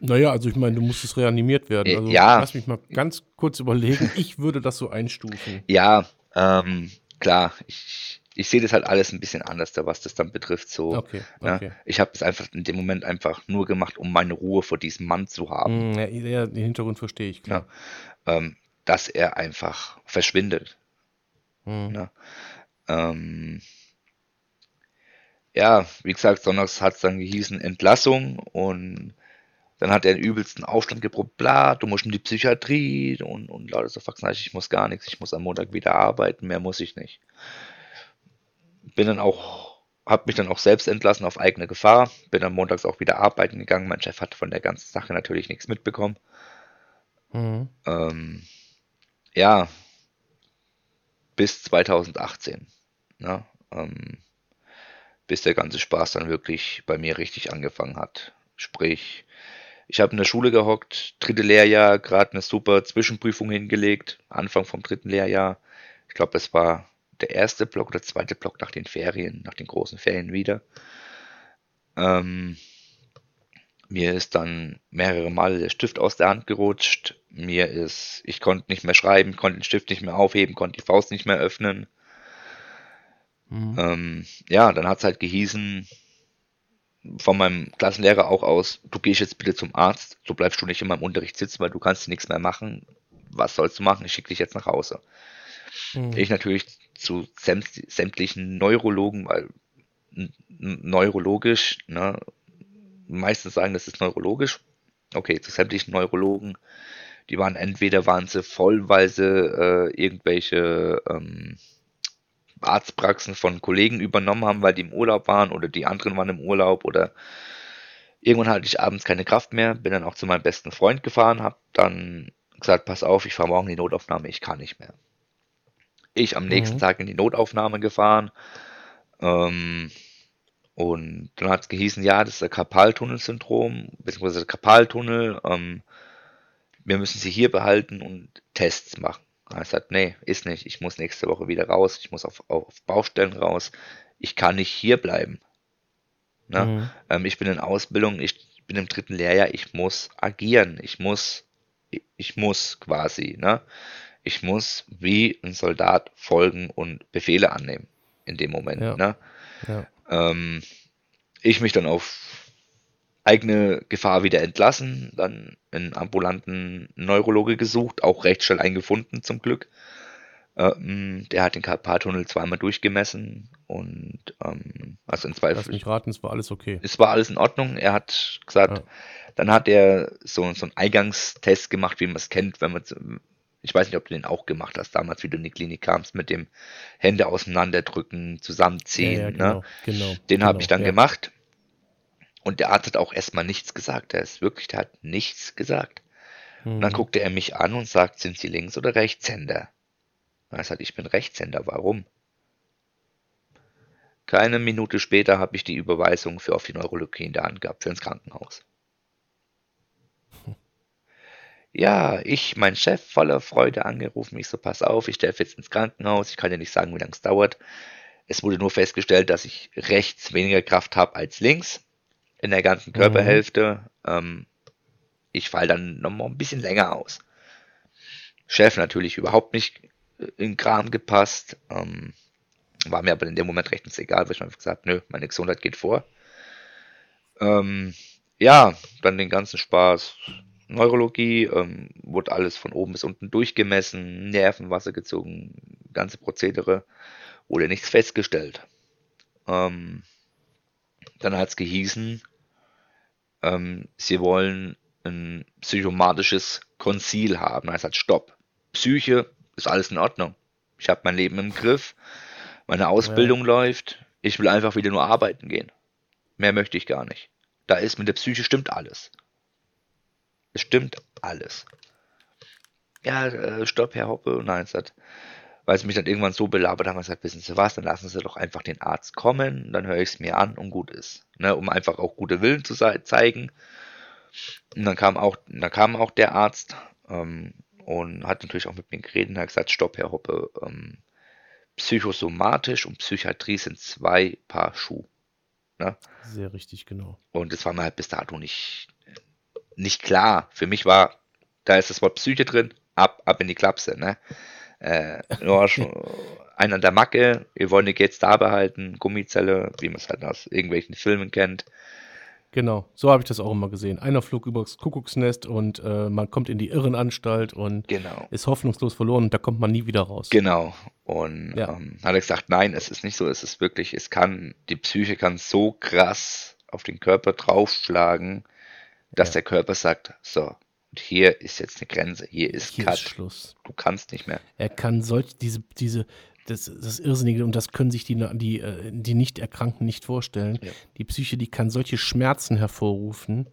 S1: Naja, also ich meine, du musstest reanimiert werden.
S2: Äh,
S1: Also
S2: ja.
S1: lass mich mal ganz kurz überlegen. Ich würde das so einstufen.
S2: ja, ähm, klar, ich, ich sehe das halt alles ein bisschen anders, da was das dann betrifft. So,
S1: Okay,
S2: ja.
S1: okay.
S2: Ich habe es einfach in dem Moment einfach nur gemacht, um meine Ruhe vor diesem Mann zu haben.
S1: Hm, ja, ja, den Hintergrund verstehe ich, klar.
S2: Ähm, dass er einfach verschwindet.
S1: Hm.
S2: Ne? Ähm, ja, wie gesagt, sonntags hat es dann gehießen Entlassung und dann hat er den übelsten Aufstand geprobt, bla, du musst in die Psychiatrie und, und lauter so Faxen, ich muss gar nichts, ich muss am Montag wieder arbeiten, mehr muss ich nicht. Bin dann auch, hab mich dann auch selbst entlassen auf eigene Gefahr, bin dann montags auch wieder arbeiten gegangen, mein Chef hat von der ganzen Sache natürlich nichts mitbekommen.
S1: Hm.
S2: Ähm, ja, bis 2018. Ne? Ähm, bis der ganze Spaß dann wirklich bei mir richtig angefangen hat. Sprich, ich habe in der Schule gehockt, dritte Lehrjahr, gerade eine super Zwischenprüfung hingelegt, Anfang vom dritten Lehrjahr. Ich glaube, es war der erste Block oder zweite Block nach den Ferien, nach den großen Ferien wieder. Ähm, mir ist dann mehrere Male der Stift aus der Hand gerutscht. Mir ist, ich konnte nicht mehr schreiben, konnte den Stift nicht mehr aufheben, konnte die Faust nicht mehr öffnen.
S1: Hm.
S2: Ähm, ja, dann hat es halt gehießen, von meinem Klassenlehrer auch aus, du gehst jetzt bitte zum Arzt, so bleibst du nicht in meinem Unterricht sitzen, weil du kannst nichts mehr machen. Was sollst du machen? Ich schicke dich jetzt nach Hause.
S1: Hm.
S2: Ich natürlich zu sämt- sämtlichen Neurologen, weil neurologisch, ne, meistens sagen, das ist neurologisch. Okay, zu sämtlichen Neurologen, die waren entweder waren sie voll, weil sie äh, irgendwelche ähm, Arztpraxen von Kollegen übernommen haben, weil die im Urlaub waren oder die anderen waren im Urlaub oder irgendwann hatte ich abends keine Kraft mehr, bin dann auch zu meinem besten Freund gefahren, habe dann gesagt, pass auf, ich fahre morgen die Notaufnahme, ich kann nicht mehr. Ich am nächsten
S1: Mhm.
S2: Tag in die Notaufnahme gefahren ähm, und dann hat es gehießen, ja, das ist der Karpaltunnelsyndrom, beziehungsweise der Karpaltunnel, ähm, wir müssen sie hier behalten und Tests machen. Er hat gesagt, nee, ist nicht, ich muss nächste Woche wieder raus, ich muss auf, auf Baustellen raus, ich kann nicht hier bleiben. Ne?
S1: Hm.
S2: Ähm, ich bin in Ausbildung, ich bin im dritten Lehrjahr, ich muss agieren, ich muss, ich muss quasi, ne? Ich muss wie ein Soldat folgen und Befehle annehmen in dem Moment,
S1: Ja.
S2: ne?
S1: Ja.
S2: Ähm, ich mich dann auf eigene Gefahr wieder entlassen, dann einen ambulanten Neurologe gesucht, auch recht schnell einen gefunden zum Glück. Ähm, der hat den Karpattunnel zweimal durchgemessen und ähm, also in zwei
S1: Lass mich raten, es war alles okay.
S2: es war alles in Ordnung. Er hat gesagt,
S1: Ja.
S2: dann hat er so, so einen Eingangstest gemacht, wie man es kennt, wenn man, ich weiß nicht, ob du den auch gemacht hast, damals, wie du in die Klinik kamst, mit dem Hände auseinanderdrücken, zusammenziehen.
S1: ja, ja,
S2: ne?
S1: genau, genau.
S2: Den
S1: genau,
S2: habe ich dann
S1: ja.
S2: gemacht. Und der Arzt hat auch erstmal nichts gesagt. Der ist wirklich, der hat nichts gesagt. Und dann
S1: Hm.
S2: guckte er mich an und sagt, sind Sie Links- oder Rechtshänder? Und er sagt, ich bin Rechtshänder. Warum? Keine Minute später habe ich die Überweisung für auf die Neurologie in der Hand gehabt, für ins Krankenhaus. Ja, ich, mein Chef, voller Freude angerufen. Ich so, pass auf, ich darf jetzt ins Krankenhaus. Ich kann dir nicht sagen, wie lange es dauert. Es wurde nur festgestellt, dass ich rechts weniger Kraft habe als links in der ganzen Körperhälfte. Ähm, ich falle dann noch mal ein bisschen länger aus. Chef natürlich überhaupt nicht äh, in Kram gepasst. Ähm, war mir aber in dem Moment rechtens egal, weil ich einfach gesagt nö, meine Gesundheit geht vor. Ähm, ja, dann den ganzen Spaß. Neurologie, ähm, wurde alles von oben bis unten durchgemessen, Nervenwasser gezogen, ganze Prozedere, wurde nichts festgestellt. Ähm, dann hat es gehießen, ähm, sie wollen ein psychomatisches Konzil haben. Er sagt, stopp. Psyche ist alles in Ordnung. Ich habe mein Leben im Griff. Meine Ausbildung läuft. Ich will einfach wieder nur arbeiten gehen. Mehr möchte ich gar nicht. Da ist mit der Psyche stimmt alles. Es stimmt alles. Ja, äh, stopp, Herr Hoppe. Nein, es hat, weil sie mich dann irgendwann so belabert haben, gesagt, wissen Sie was, dann lassen Sie doch einfach den Arzt kommen, dann höre ich es mir an und gut ist. Ne, um einfach auch gute Willen zu zeigen. Und dann kam auch, dann kam auch der Arzt ähm, und hat natürlich auch mit mir geredet und hat gesagt, stopp, Herr Hoppe, ähm, psychosomatisch und Psychiatrie sind zwei Paar Schuh. Ne?
S1: Sehr richtig, genau.
S2: Und das war mir halt bis dato nicht, nicht klar. Für mich war, da ist das Wort Psyche drin, ab, ab in die Klapse, ne? Äh, nur *laughs* schon, einen an der Macke, wir wollen dich jetzt da behalten, Gummizelle, wie man es halt aus irgendwelchen Filmen kennt.
S1: Genau, so habe ich das auch immer gesehen. Einer flog übers Kuckucksnest und äh, man kommt in die Irrenanstalt und
S2: Genau.
S1: ist hoffnungslos verloren und da kommt man nie wieder raus.
S2: Genau. Und
S1: Ja.
S2: ähm, hat er gesagt, nein, es ist nicht so, es ist wirklich, es kann, die Psyche kann so krass auf den Körper draufschlagen, dass
S1: Ja.
S2: der Körper sagt, so, und hier ist jetzt eine Grenze, hier ist
S1: Hier
S2: Cut,
S1: ist Schluss.
S2: du kannst nicht mehr.
S1: Er kann solch diese, diese, das, das Irrsinnige, und das können sich die, die, äh, die Nicht-Erkrankten nicht vorstellen.
S2: Ja.
S1: Die Psyche, die kann solche Schmerzen hervorrufen,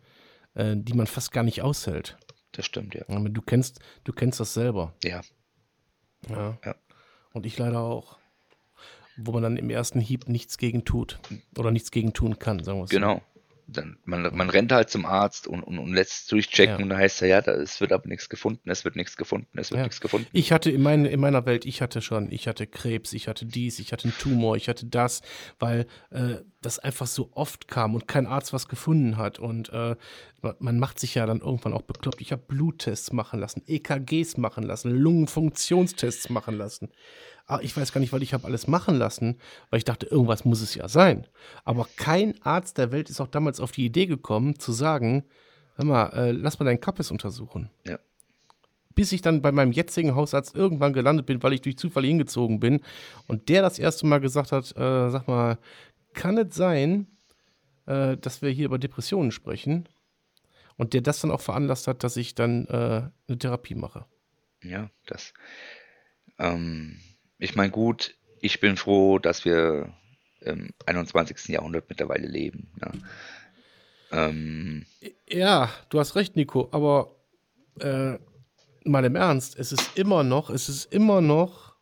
S1: äh, die man fast gar nicht aushält.
S2: Das stimmt, ja.
S1: Aber Du kennst, du kennst das selber.
S2: Ja,
S1: Ja.
S2: Ja.
S1: Und ich leider auch. Wo man dann im ersten Hieb nichts gegen tut. Oder nichts gegen tun kann, sagen wir es so.
S2: Dann, man, man rennt halt zum Arzt und, und, und lässt es durchchecken
S1: Ja.
S2: und da heißt er, ja, da, es wird aber nichts gefunden, es wird nichts gefunden, es wird
S1: Ja.
S2: nichts gefunden.
S1: Ich hatte in, mein, in meiner Welt, ich hatte schon, ich hatte Krebs, ich hatte dies, ich hatte einen Tumor, ich hatte das, weil äh, das einfach so oft kam und kein Arzt was gefunden hat. Und äh, man- man macht sich ja dann irgendwann auch bekloppt. Ich habe Bluttests machen lassen, EKGs machen lassen, Lungenfunktionstests machen lassen. Ah, ich weiß gar nicht, weil ich habe alles machen lassen, weil ich dachte, irgendwas muss es ja sein. Aber kein Arzt der Welt ist auch damals auf die Idee gekommen, zu sagen, hör mal, äh, lass mal deinen Kappes untersuchen
S2: Ja.
S1: bis ich dann bei meinem jetzigen Hausarzt irgendwann gelandet bin, weil ich durch Zufall hingezogen bin und der das erste Mal gesagt hat, äh, sag mal, kann es sein, äh, dass wir hier über Depressionen sprechen? Und der das dann auch veranlasst hat, dass ich dann äh, eine Therapie mache.
S2: Ja, das. Ähm, ich meine, gut, ich bin froh, dass wir im 21. Jahrhundert mittlerweile leben. Ne? Ähm,
S1: Ja, du hast recht, Nico, aber äh, mal im Ernst, es ist immer noch, es ist immer noch,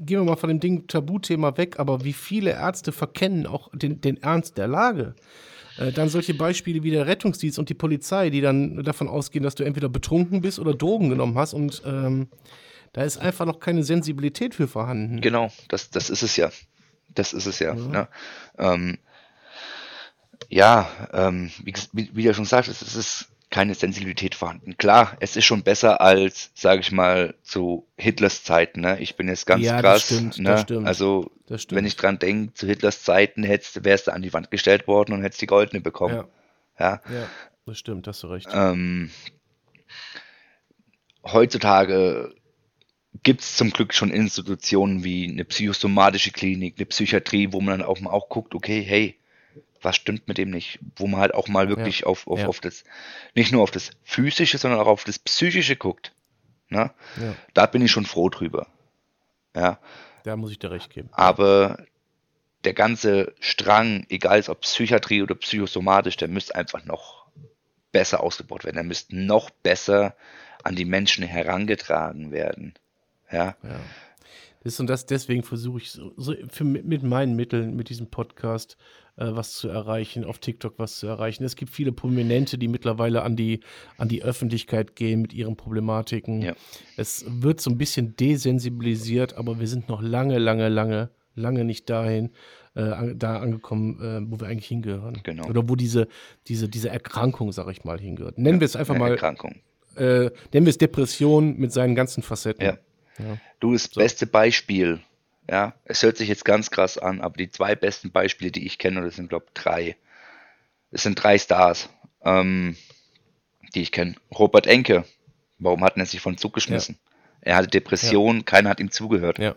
S1: gehen wir mal von dem Ding Tabuthema weg, aber wie viele Ärzte verkennen auch den, den Ernst der Lage? Äh, dann solche Beispiele wie der Rettungsdienst und die Polizei, die dann davon ausgehen, dass du entweder betrunken bist oder Drogen genommen hast und ähm, da ist einfach noch keine Sensibilität für vorhanden.
S2: genau, das, das ist es ja. Das ist es ja.
S1: Ja.
S2: Ne? Ähm, ja, ähm, wie, wie, wie du schon sagst, es ist keine Sensibilität vorhanden. Klar, es ist schon besser als, sage ich mal, zu Hitlers Zeiten. Ne? Ich bin jetzt ganz
S1: Ja, das
S2: krass.
S1: stimmt,
S2: ne?
S1: das stimmt.
S2: Also,
S1: Das stimmt.
S2: wenn ich dran denke, zu Hitlers Zeiten wärst du an die Wand gestellt worden und hättest die Goldene bekommen.
S1: ja,
S2: Ja.
S1: ja, das stimmt, hast du recht.
S2: Ähm, heutzutage gibt es zum Glück schon Institutionen wie eine psychosomatische Klinik, eine Psychiatrie, wo man dann auch mal auch guckt, okay, hey, was stimmt mit dem nicht? Wo man halt auch mal wirklich auf, auf,
S1: ja.
S2: auf das, nicht nur auf das Physische, sondern auch auf das Psychische guckt. Ne?
S1: Ja,
S2: Da bin ich schon froh drüber. Ja,
S1: da muss ich dir recht geben.
S2: aber der ganze Strang, egal ob Psychiatrie oder psychosomatisch, der müsste einfach noch besser ausgebaut werden. Der müsste noch besser an die Menschen herangetragen werden. Ja,
S1: Ja. Das und das, deswegen versuche ich so, so für, mit meinen Mitteln, mit diesem Podcast, äh, was zu erreichen, auf TikTok was zu erreichen. Es gibt viele Prominente, die mittlerweile an die, an die Öffentlichkeit gehen mit ihren Problematiken.
S2: Ja.
S1: Es wird so ein bisschen desensibilisiert, aber wir sind noch lange, lange, lange, lange nicht dahin, äh, da angekommen, äh, wo wir eigentlich hingehören.
S2: Genau.
S1: Oder wo diese, diese, diese Erkrankung, sag ich mal, hingehört. Nennen wir es einfach mal,
S2: Erkrankung.
S1: äh, nennen wir es Depression mit seinen ganzen Facetten.
S2: Ja.
S1: Ja.
S2: Du, das beste Beispiel, ja, es hört sich jetzt ganz krass an, aber die zwei besten Beispiele, die ich kenne, das sind, glaube ich, drei. Es sind drei Stars, ähm, die ich kenne. Robert Enke, warum hat er sich von Zug geschmissen? Er hatte Depressionen, keiner hat ihm zugehört.
S1: Ja.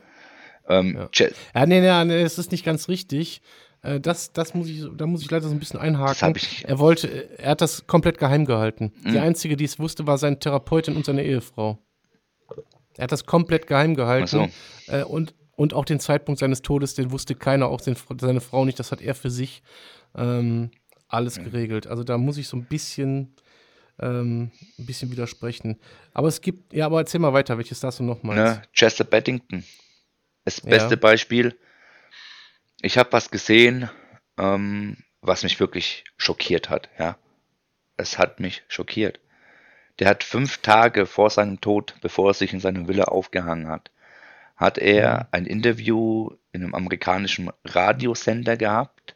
S2: Ähm,
S1: Ja. Ja, nee, nee, nee, es ist nicht ganz richtig. Äh, Das, das muss ich, da muss ich leider so ein bisschen einhaken.
S2: Das ich nicht.
S1: Er wollte, er hat das komplett geheim gehalten. Die
S2: Mhm.
S1: einzige, die es wusste, war seine Therapeutin und seine Ehefrau. Er hat das komplett geheim gehalten. Äh, und, und auch den Zeitpunkt seines Todes, den wusste keiner, auch den, seine Frau nicht. Das hat er für sich ähm, alles geregelt. Also da muss ich so ein bisschen, ähm, ein bisschen widersprechen. Aber es gibt, ja, aber erzähl mal weiter, welches das du noch meinst.
S2: ne, Chester Beddington. Das
S1: Ja.
S2: beste Beispiel. Ich habe was gesehen, ähm, was mich wirklich schockiert hat. Ja, es hat mich schockiert. Der hat fünf Tage vor seinem Tod, bevor er sich in seine Villa aufgehangen hat, hat er ein Interview in einem amerikanischen Radiosender gehabt,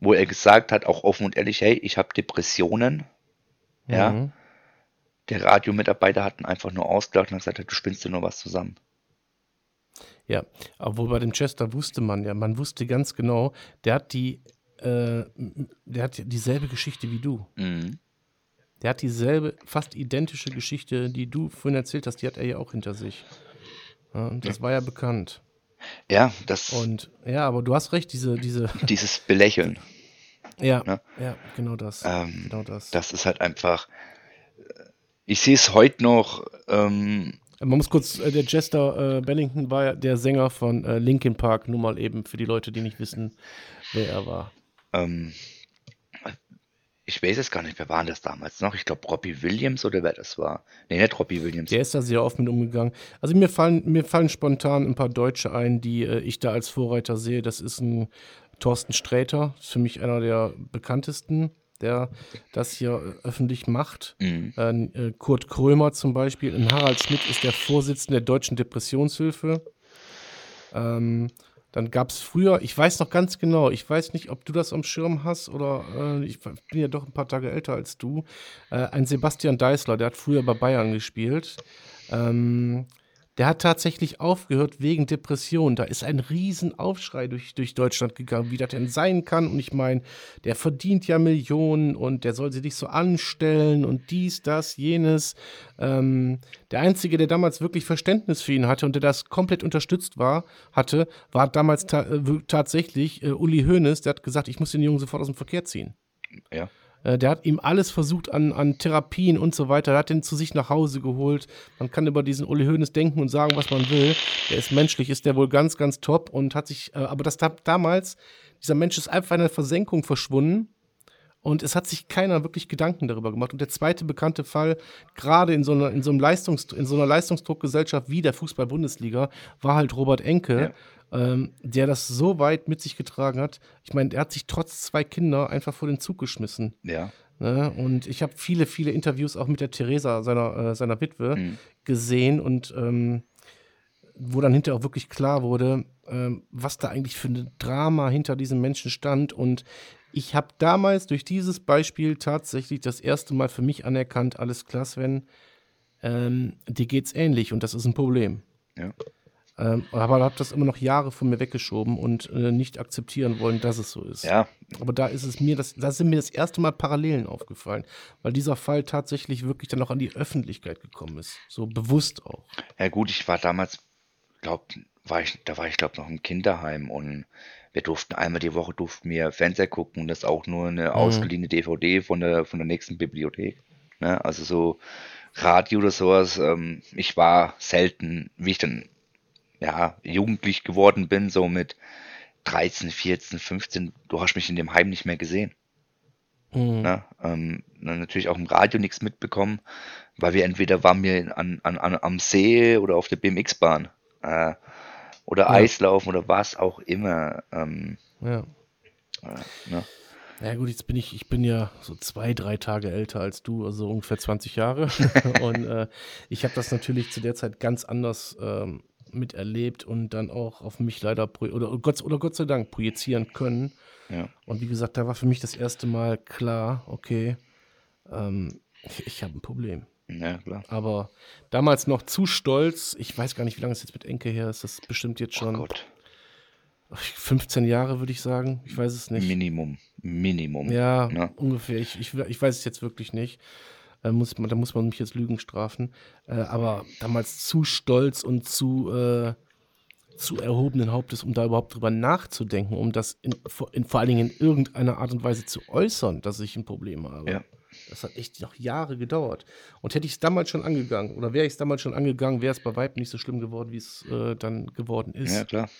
S2: wo er gesagt hat, auch offen und ehrlich, hey, ich habe Depressionen. Ja,
S1: Mhm.
S2: der Radiomitarbeiter hat ihn einfach nur ausgelacht und hat gesagt, du spinnst dir nur was zusammen.
S1: Ja, obwohl bei dem Chester wusste man ja, man wusste ganz genau, der hat die, äh, der hat dieselbe Geschichte wie du.
S2: Mhm.
S1: Der hat dieselbe, fast identische Geschichte, die du vorhin erzählt hast, die hat er ja auch hinter sich. Ja, das war ja bekannt.
S2: Ja, das,
S1: Und ja, aber du hast recht, diese, diese, *laughs*
S2: dieses Belächeln,
S1: ja,
S2: Ne?
S1: ja, genau das.
S2: ähm,
S1: genau das.
S2: das ist halt einfach, ich sehe es heute noch, ähm,
S1: Man muss kurz, äh, der Jester äh, Bennington war ja der Sänger von äh, Linkin Park, nur mal eben für die Leute, die nicht wissen, wer er war.
S2: ähm, ich weiß es gar nicht, wer war das damals noch? Ich glaube Robbie Williams oder wer das war. Nee, nicht Robbie Williams.
S1: Der ist da sehr oft mit umgegangen. Also mir fallen, mir fallen spontan ein paar Deutsche ein, die äh, ich da als Vorreiter sehe. Das ist ein Thorsten Sträter, ist für mich einer der bekanntesten, der das hier äh, öffentlich macht.
S2: Mhm.
S1: Äh, Kurt Krömer zum Beispiel. Ein Harald Schmidt ist der Vorsitzende der Deutschen Depressionshilfe. Ähm, dann gab es früher, ich weiß noch ganz genau, ich weiß nicht, ob du das am Schirm hast oder äh, ich bin ja doch ein paar Tage älter als du, äh, ein Sebastian Deißler, der hat früher bei Bayern gespielt. Ähm, der hat tatsächlich aufgehört wegen Depression. Da ist ein Riesenaufschrei durch, durch Deutschland gegangen, wie das denn sein kann. Und ich meine, der verdient ja Millionen und der soll sie nicht so anstellen und dies, das, jenes. Ähm, der Einzige, der damals wirklich Verständnis für ihn hatte und der das komplett unterstützt war, hatte, war damals ta äh, tatsächlich äh, Uli Hoeneß. Der hat gesagt, ich muss den Jungen sofort aus dem Verkehr ziehen.
S2: Ja.
S1: Äh, Der hat ihm alles versucht an, an Therapien und so weiter. Er hat ihn zu sich nach Hause geholt. Man kann über diesen Uli Hoeneß denken und sagen, was man will. Der ist menschlich, ist der wohl ganz, ganz top und hat sich, äh, aber das damals, dieser Mensch ist einfach in der Versenkung verschwunden und es hat sich keiner wirklich Gedanken darüber gemacht. Und der zweite bekannte Fall, gerade in so einer, in so einem Leistungs, in so einer Leistungsdruckgesellschaft wie der Fußball-Bundesliga, war halt Robert Enke, ähm, der das so weit mit sich getragen hat. Ich meine, er hat sich trotz zwei Kinder einfach vor den Zug geschmissen.
S2: Ja.
S1: Ne? Und ich habe viele, viele Interviews auch mit der Theresa, seiner, äh, seiner Witwe,
S2: Mhm.
S1: gesehen und ähm, wo dann hinterher auch wirklich klar wurde, ähm, was da eigentlich für ein Drama hinter diesem Menschen stand. Und ich habe damals durch dieses Beispiel tatsächlich das erste Mal für mich anerkannt, alles klar, Sven, ähm, dir geht's ähnlich und das ist ein Problem.
S2: Ja.
S1: Ähm, aber habe das immer noch Jahre von mir weggeschoben und äh, nicht akzeptieren wollen, dass es so ist.
S2: Ja,
S1: Aber da ist es mir, das, da sind mir das erste Mal Parallelen aufgefallen, weil dieser Fall tatsächlich wirklich dann auch an die Öffentlichkeit gekommen ist. So bewusst auch.
S2: Ja gut, ich war damals, glaub, war ich, da war ich glaube noch im Kinderheim und wir durften einmal die Woche durften wir Fernseher gucken und das auch nur eine ausgeliehene DVD von der von der nächsten Bibliothek. Ne? Also so Radio oder sowas. Ähm, ich war selten, wie ich dann ja jugendlich geworden bin, so mit 13, 14, 15. Du hast mich in dem Heim nicht mehr gesehen.
S1: Mhm.
S2: Ne? Ähm, dann natürlich auch im Radio nichts mitbekommen, weil wir entweder waren wir an, an, an, am See oder auf der BMX-Bahn äh, oder
S1: Ja.
S2: Eislaufen oder was auch immer. Ähm,
S1: Ja.
S2: äh, ne?
S1: Ja gut, jetzt bin ich, ich bin ja so zwei, drei Tage älter als du, also ungefähr 20 Jahre. *laughs* und äh, ich habe das natürlich zu der Zeit ganz anders ähm, miterlebt und dann auch auf mich leider oder Gott, oder Gott sei Dank projizieren können.
S2: Ja.
S1: Und wie gesagt, da war für mich das erste Mal klar, okay, ähm, ich, ich habe ein Problem.
S2: ja, klar.
S1: Aber damals noch zu stolz. Ich weiß gar nicht, wie lange es jetzt mit Enke her ist. Das ist bestimmt jetzt
S2: Oh
S1: schon
S2: Gott,
S1: 15 Jahre, würde ich sagen. Ich weiß es nicht.
S2: Minimum, Minimum.
S1: Ja,
S2: Ne?
S1: ungefähr. Ich, ich, ich weiß es jetzt wirklich nicht. Äh, muss man, da muss man mich jetzt Lügen strafen. Äh, aber damals zu stolz und zu, äh, zu erhobenen Hauptes, um da überhaupt drüber nachzudenken, um das in, vor- in, vor allen Dingen in irgendeiner Art und Weise zu äußern, dass ich ein Problem habe.
S2: Ja.
S1: Das hat echt noch Jahre gedauert. Und hätte ich es damals schon angegangen, oder wäre ich es damals schon angegangen, wäre es bei Weib nicht so schlimm geworden, wie es äh, dann geworden ist.
S2: Ja, klar.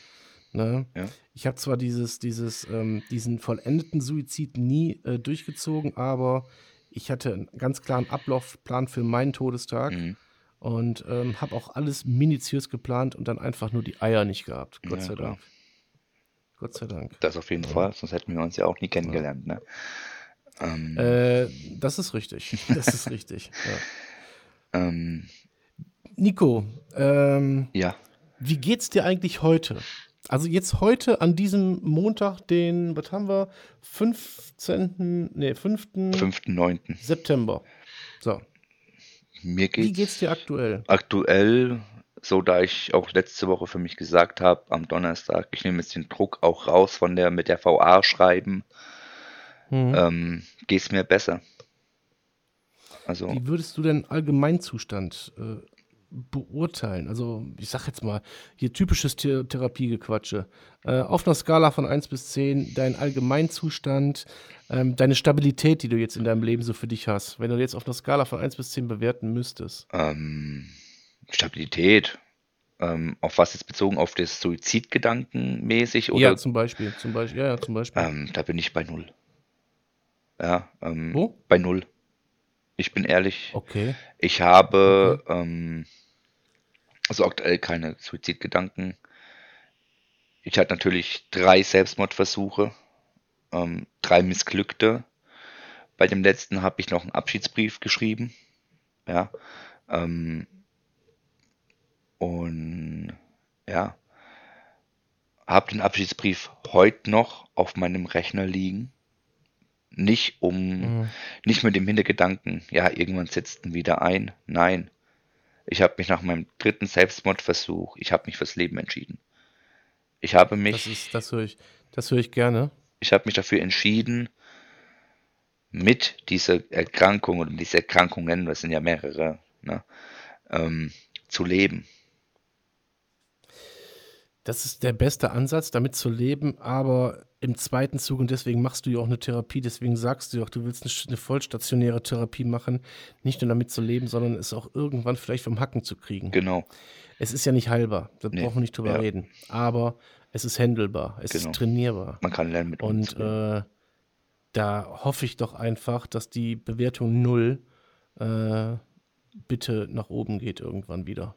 S1: Ne?
S2: Ja.
S1: Ich habe zwar dieses, dieses, ähm, diesen vollendeten Suizid nie äh, durchgezogen, aber ich hatte einen ganz klaren Ablaufplan für meinen Todestag
S2: Mhm.
S1: und ähm, habe auch alles minutiös geplant und dann einfach nur die Eier nicht gehabt. Gott
S2: Ja,
S1: sei
S2: klar.
S1: Dank. Gott sei Dank.
S2: Das auf jeden Fall, sonst hätten wir uns ja auch nie kennengelernt. Ne? Ähm,
S1: Äh, das ist richtig. *laughs* Das ist richtig. Ja.
S2: ähm,
S1: Nico, ähm,
S2: ja,
S1: wie geht's dir eigentlich heute? Also jetzt heute an diesem Montag, den, was haben wir? 15. Nee, 5.
S2: 5.9.
S1: September. So.
S2: Mir
S1: Wie
S2: geht's,
S1: geht's dir aktuell?
S2: aktuell so, da ich auch letzte Woche für mich gesagt habe, am Donnerstag, ich nehme jetzt den Druck auch raus von der mit der VA schreiben,
S1: Mhm.
S2: ähm, geht es mir besser. Also,
S1: Wie würdest du denn Allgemeinzustand äh, beurteilen? Also, ich sag jetzt mal, hier typisches The Therapiegequatsche. Äh, auf einer Skala von 1 bis 10, dein Allgemeinzustand, ähm, deine Stabilität, die du jetzt in deinem Leben so für dich hast, wenn du jetzt auf einer Skala von 1 bis 10 bewerten müsstest.
S2: ähm, Stabilität, ähm, auf was jetzt bezogen, auf das Suizidgedanken mäßig oder
S1: Ja, zum Beispiel, zum Beispiel, ja, ja, zum Beispiel.
S2: ähm, da bin ich bei null. Ja, ähm,
S1: Wo?
S2: bei null. Ich bin ehrlich,
S1: Okay.
S2: ich habe ähm, also aktuell keine Suizidgedanken. Ich hatte natürlich drei Selbstmordversuche, ähm, drei missglückte. Bei dem letzten habe ich noch einen Abschiedsbrief geschrieben. Ja. Ähm, und ja, habe den Abschiedsbrief heute noch auf meinem Rechner liegen. Nicht um,
S1: Mhm.
S2: nicht mit dem Hintergedanken, ja, irgendwann setzt ihn wieder ein. Nein. Ich habe mich nach meinem dritten Selbstmordversuch, ich habe mich fürs Leben entschieden. Ich habe
S1: Das
S2: mich,
S1: ist, das höre ich, das höre ich gerne.
S2: ich habe mich dafür entschieden, mit dieser Erkrankung oder diese Erkrankungen, das sind ja mehrere, ne, ähm, zu leben.
S1: Das ist der beste Ansatz, damit zu leben, aber im zweiten Zug, und deswegen machst du ja auch eine Therapie, deswegen sagst du ja auch, du willst eine, eine vollstationäre Therapie machen, nicht nur damit zu leben, sondern es auch irgendwann vielleicht vom Hacken zu kriegen.
S2: Genau,
S1: Es ist ja nicht heilbar, da
S2: Nee,
S1: brauchen wir nicht drüber
S2: ja.
S1: reden, aber es ist handelbar, es
S2: Genau.
S1: ist trainierbar.
S2: man kann lernen mit
S1: Und
S2: umzugehen.
S1: äh, da hoffe ich doch einfach, dass die Bewertung null äh, bitte nach oben geht irgendwann wieder.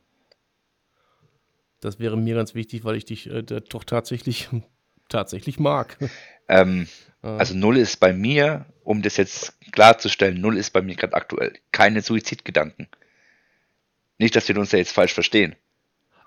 S1: Das wäre mir ganz wichtig, weil ich dich äh, doch tatsächlich, tatsächlich mag.
S2: Ähm,
S1: Äh, *laughs*
S2: also null ist bei mir, um das jetzt klarzustellen, null ist bei mir gerade aktuell keine Suizidgedanken. Nicht, dass wir uns da jetzt falsch verstehen.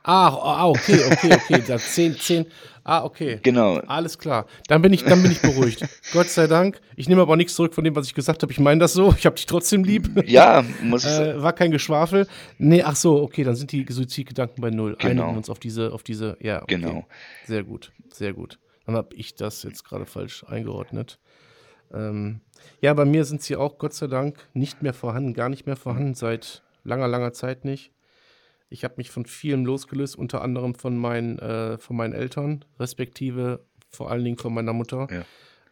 S1: ah, ah, okay, okay, okay. *laughs* Da 10, 10. Ah, okay.
S2: Genau,
S1: Alles klar. Dann bin ich, dann bin ich beruhigt. *laughs* Gott sei Dank. Ich nehme aber nichts zurück von dem, was ich gesagt habe. Ich meine das so. Ich habe dich trotzdem lieb.
S2: ja, muss
S1: Äh, war kein Geschwafel. Nee, ach so, okay, dann sind die Suizidgedanken bei null.
S2: Genau.
S1: Einigen uns auf diese, auf diese, ja, okay.
S2: Genau.
S1: Sehr gut, sehr gut. Dann habe ich das jetzt gerade falsch eingeordnet. Ähm, ja, bei mir sind sie auch Gott sei Dank nicht mehr vorhanden, gar nicht mehr vorhanden, seit langer, langer Zeit nicht. Ich habe mich von vielem losgelöst, unter anderem von meinen, äh, von meinen Eltern, respektive vor allen Dingen von meiner Mutter.
S2: Ja.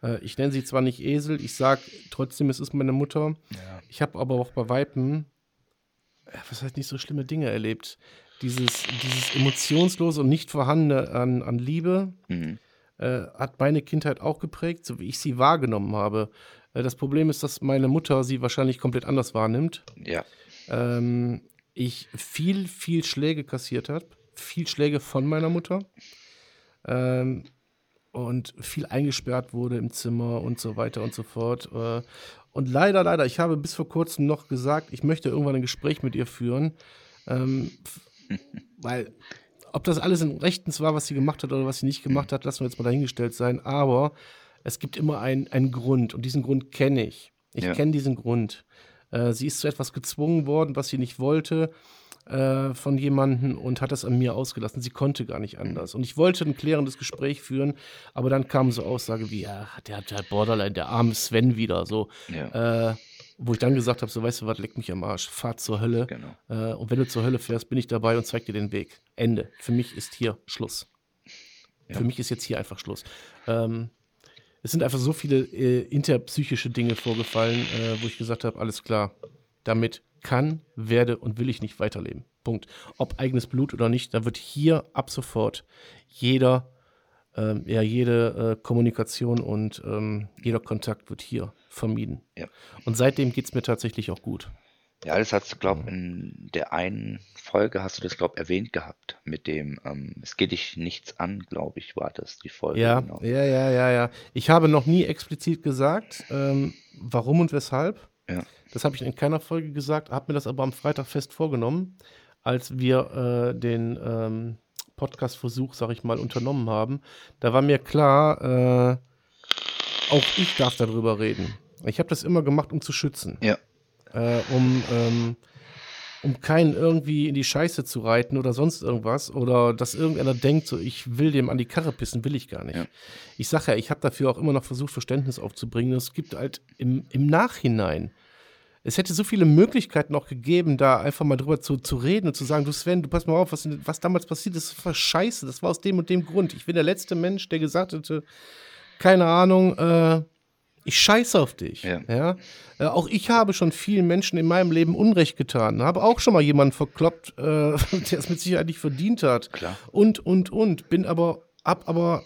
S1: Äh, ich nenne sie zwar nicht Esel, ich sage trotzdem, es ist meine Mutter.
S2: Ja.
S1: Ich habe aber auch bei Weitem, äh, was heißt nicht so schlimme Dinge erlebt. Dieses, dieses emotionslose und nicht vorhandene an, an Liebe
S2: Mhm.
S1: Äh, hat meine Kindheit auch geprägt, so wie ich sie wahrgenommen habe. Äh, das Problem ist, dass meine Mutter sie wahrscheinlich komplett anders wahrnimmt.
S2: ja,
S1: Ähm, ich viel, viel Schläge kassiert habe, viel Schläge von meiner Mutter. Ähm, und viel eingesperrt wurde im Zimmer und so weiter und so fort. Äh, und leider, leider, ich habe bis vor kurzem noch gesagt, ich möchte irgendwann ein Gespräch mit ihr führen. Ähm, *laughs* weil, ob das alles in Rechtens war, was sie gemacht hat oder was sie nicht gemacht hat, lassen wir jetzt mal dahingestellt sein. Aber es gibt immer einen, einen Grund und diesen Grund kenne ich. Ich
S2: Ja.
S1: kenne diesen Grund. Äh, sie ist zu etwas gezwungen worden, was sie nicht wollte äh, von jemandem und hat das an mir ausgelassen. Sie konnte gar nicht anders. Und ich wollte ein klärendes Gespräch führen, aber dann kamen so Aussagen wie, ja, der hat halt Borderline, der arme Sven wieder, so.
S2: ja,
S1: Äh, wo ich dann gesagt habe, so, weißt du was, leck mich am Arsch, fahr zur Hölle.
S2: genau.
S1: Äh, und wenn du zur Hölle fährst, bin ich dabei und zeig dir den Weg. Ende. Für mich ist hier Schluss.
S2: Ja.
S1: Für mich ist jetzt hier einfach Schluss. Ähm, es sind einfach so viele äh, interpsychische Dinge vorgefallen, äh, wo ich gesagt habe, alles klar, damit kann, werde und will ich nicht weiterleben. Punkt. Ob eigenes Blut oder nicht, da wird hier ab sofort jeder, ähm, ja, jede äh, Kommunikation und ähm, jeder Kontakt wird hier vermieden.
S2: Ja.
S1: Und seitdem geht es mir tatsächlich auch gut.
S2: Ja, das hast du, glaube in der einen Folge hast du das, glaube erwähnt gehabt, mit dem, ähm, es geht dich nichts an, glaube ich, war das die Folge.
S1: Ja,
S2: genau.
S1: ja, ja, ja, ja. Ich habe noch nie explizit gesagt, ähm, warum und weshalb.
S2: Ja.
S1: Das habe ich in keiner Folge gesagt, habe mir das aber am Freitag fest vorgenommen, als wir äh, den ähm, Podcast-Versuch, sag ich mal, unternommen haben. Da war mir klar, äh, auch ich darf darüber reden. Ich habe das immer gemacht, um zu schützen
S2: Ja,
S1: äh, um, ähm, um keinen irgendwie in die Scheiße zu reiten oder sonst irgendwas oder dass irgendeiner denkt, so ich will dem an die Karre pissen, will ich gar nicht.
S2: Ja.
S1: Ich sage ja, ich habe dafür auch immer noch versucht, Verständnis aufzubringen. Es gibt halt im, im Nachhinein, es hätte so viele Möglichkeiten auch gegeben, da einfach mal drüber zu, zu reden und zu sagen, du Sven, du pass mal auf, was, was damals passiert ist, das war scheiße, das war aus dem und dem Grund. Ich bin der letzte Mensch, der gesagt hätte, keine Ahnung, äh, ich scheiße auf dich.
S2: Ja.
S1: Ja? Äh, auch ich habe schon vielen Menschen in meinem Leben Unrecht getan. Habe auch schon mal jemanden verkloppt, äh, *laughs* der es mit Sicherheit nicht verdient hat.
S2: Klar.
S1: Und, und, und. Bin aber, hab aber,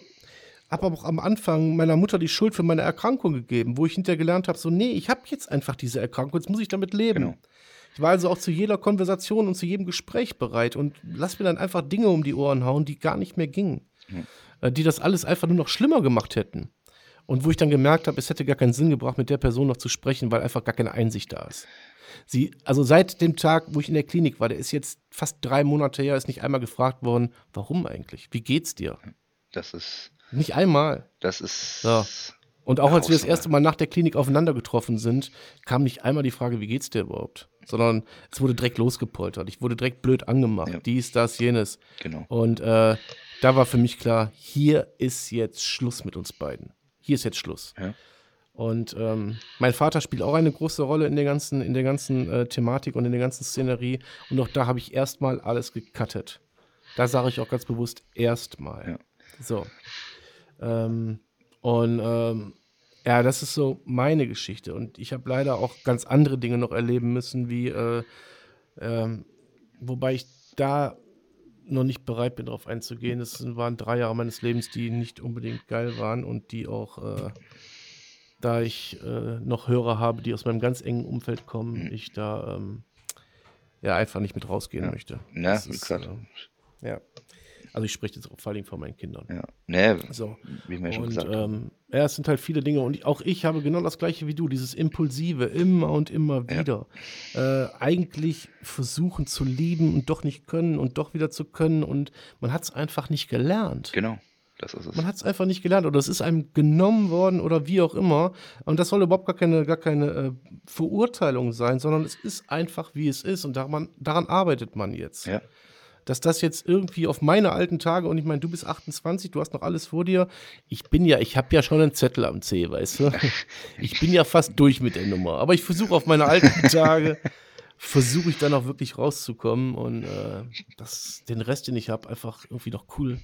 S1: hab aber auch am Anfang meiner Mutter die Schuld für meine Erkrankung gegeben, wo ich hinterher gelernt habe, so, nee, ich habe jetzt einfach diese Erkrankung, jetzt muss ich damit leben.
S2: Genau.
S1: Ich war also auch zu jeder Konversation und zu jedem Gespräch bereit und lass mir dann einfach Dinge um die Ohren hauen, die gar nicht mehr gingen. Äh, Die das alles einfach nur noch schlimmer gemacht hätten. Und wo ich dann gemerkt habe, es hätte gar keinen Sinn gebracht, mit der Person noch zu sprechen, weil einfach gar keine Einsicht da ist. Sie, also seit dem Tag, wo ich in der Klinik war, der ist jetzt fast drei Monate her, ist nicht einmal gefragt worden, warum eigentlich? Wie geht's dir?
S2: Das ist,
S1: Nicht einmal.
S2: das ist.
S1: So. Und auch als wir das erste Mal nach der Klinik aufeinander getroffen sind, kam nicht einmal die Frage, wie geht's dir überhaupt? Sondern es wurde direkt losgepoltert. Ich wurde direkt blöd angemacht.
S2: Ja.
S1: Dies, das, jenes.
S2: Genau.
S1: Und äh, da war für mich klar, hier ist jetzt Schluss mit uns beiden. Hier ist jetzt Schluss.
S2: Ja.
S1: Und ähm, mein Vater spielt auch eine große Rolle in der ganzen, in der ganzen äh, Thematik und in der ganzen Szenerie. Und auch da habe ich erstmal alles gecuttet. Da sage ich auch ganz bewusst erstmal.
S2: Ja.
S1: So. Ähm, und ähm, ja, das ist so meine Geschichte. Und ich habe leider auch ganz andere Dinge noch erleben müssen, wie, äh, ähm, wobei ich da noch nicht bereit bin, darauf einzugehen. Das waren drei Jahre meines Lebens, die nicht unbedingt geil waren und die auch, äh, da ich äh, noch Hörer habe, die aus meinem ganz engen Umfeld kommen, ich da ähm, ja einfach nicht mit rausgehen
S2: Ja.
S1: möchte.
S2: Ja,
S1: Das
S2: wie
S1: ist,
S2: gesagt.
S1: äh, ja. Also ich spreche jetzt auch vor allem von meinen Kindern.
S2: Ja. Nee,
S1: So.
S2: wie wir schon
S1: Und
S2: gesagt
S1: ähm, ja, es sind halt viele Dinge. Und ich, auch ich habe genau das gleiche wie du, dieses Impulsive, immer und immer
S2: Ja.
S1: wieder. Äh, eigentlich versuchen zu lieben und doch nicht können und doch wieder zu können. Und man hat es einfach nicht gelernt.
S2: Genau. Das ist es.
S1: Man hat es einfach nicht gelernt oder es ist einem genommen worden oder wie auch immer. Und das soll überhaupt gar keine, gar keine äh, Verurteilung sein, sondern es ist einfach, wie es ist. Und daran, daran arbeitet man jetzt
S2: Ja.
S1: Dass das jetzt irgendwie auf meine alten Tage und ich meine, du bist 28, du hast noch alles vor dir. Ich bin ja, ich habe ja schon einen Zettel am C, weißt du? *laughs* Ich bin ja fast durch mit der Nummer. Aber ich versuche auf meine alten *laughs* Tage, versuche ich dann auch wirklich rauszukommen und äh, das, den Rest, den ich habe, einfach irgendwie noch cool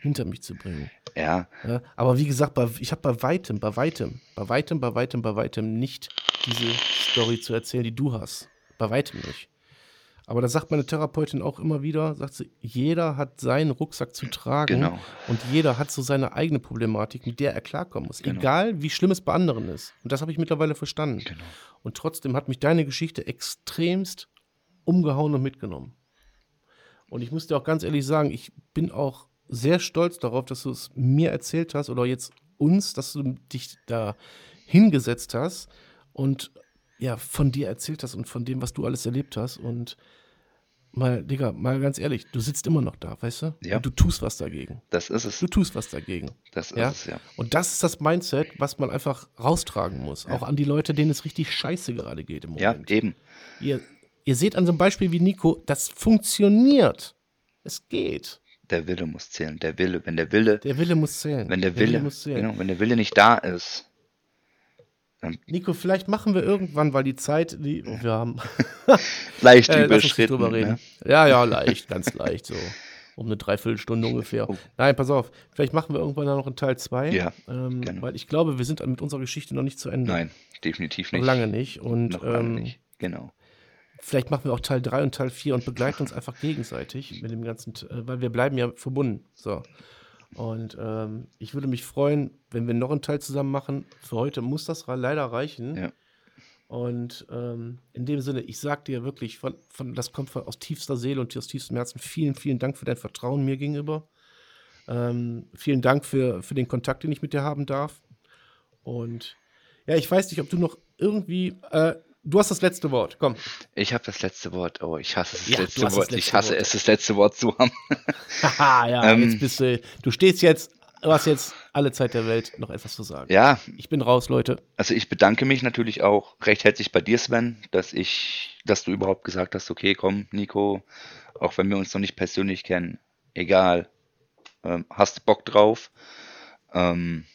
S1: hinter mich zu bringen.
S2: Ja,
S1: Ja, aber wie gesagt, bei, ich habe bei weitem, bei weitem, bei weitem, bei weitem, bei weitem nicht diese Story zu erzählen, die du hast. Bei weitem nicht. Aber da sagt meine Therapeutin auch immer wieder, sagt sie, jeder hat seinen Rucksack zu tragen
S2: Genau.
S1: und jeder hat so seine eigene Problematik, mit der er klarkommen muss.
S2: Genau.
S1: Egal, wie schlimm es bei anderen ist. Und das habe ich mittlerweile verstanden.
S2: Genau.
S1: Und trotzdem hat mich deine Geschichte extremst umgehauen und mitgenommen. Und ich muss dir auch ganz ehrlich sagen, ich bin auch sehr stolz darauf, dass du es mir erzählt hast oder jetzt uns, dass du dich da hingesetzt hast und ja, von dir erzählt hast und von dem, was du alles erlebt hast. Und mal, Digga, mal ganz ehrlich, du sitzt immer noch da, weißt du?
S2: Ja.
S1: Und du tust was dagegen.
S2: das ist es.
S1: Du tust was dagegen.
S2: Das ist
S1: Ja?
S2: es, ja.
S1: Und das ist das Mindset, was man einfach raustragen muss. Auch an die Leute, denen es richtig scheiße gerade geht im
S2: Ja,
S1: Moment.
S2: eben.
S1: Ihr, ihr seht an so einem Beispiel wie Nico, das funktioniert. Es geht.
S2: Der Wille muss zählen. Der Wille, wenn der Wille,
S1: Der Wille muss zählen.
S2: wenn der Wille,
S1: muss zählen.
S2: genau, wenn der Wille nicht da ist,
S1: Nico, vielleicht machen wir irgendwann, weil die Zeit, die wir haben, *laughs*
S2: leicht
S1: äh,
S2: überschritten.
S1: drüber reden.
S2: Ne?
S1: Ja, ja, leicht, ganz leicht, so. Um eine Dreiviertelstunde ungefähr.
S2: Oh.
S1: Nein, pass auf, vielleicht machen wir irgendwann dann noch einen Teil 2.
S2: Ja,
S1: ähm,
S2: gerne.
S1: Weil ich glaube, wir sind mit unserer Geschichte noch nicht zu Ende.
S2: Nein, definitiv
S1: Noch
S2: nicht.
S1: lange nicht. Und
S2: Noch lange
S1: ähm,
S2: nicht. Genau.
S1: vielleicht machen wir auch Teil 3 und Teil 4 und begleiten uns einfach gegenseitig mit dem ganzen, äh, weil wir bleiben ja verbunden. So. Und ähm, ich würde mich freuen, wenn wir noch einen Teil zusammen machen. Für heute muss das leider reichen.
S2: Ja.
S1: Und ähm, in dem Sinne, ich sag dir wirklich, von, von, das kommt von, aus tiefster Seele und aus tiefstem Herzen. Vielen, vielen Dank für dein Vertrauen mir gegenüber. Ähm, vielen Dank für, für den Kontakt, den ich mit dir haben darf. Und ja, ich weiß nicht, ob du noch irgendwie. Äh, du hast das letzte Wort. Komm.
S2: Ich habe das letzte Wort. Oh, ich hasse es, das
S1: Ja,
S2: letzte
S1: hast das
S2: Wort. ich
S1: letzte
S2: hasse
S1: Wort.
S2: es, das letzte Wort zu haben.
S1: Haha, *laughs* ja,
S2: Ähm,
S1: jetzt bist du. Du stehst jetzt. Du hast jetzt alle Zeit der Welt, noch etwas zu sagen.
S2: Ja,
S1: Ich bin raus, Leute.
S2: also ich bedanke mich natürlich auch recht herzlich bei dir, Sven, dass ich, dass du überhaupt gesagt hast, okay, komm, Nico, auch wenn wir uns noch nicht persönlich kennen, egal, ähm, hast du Bock drauf? Ähm,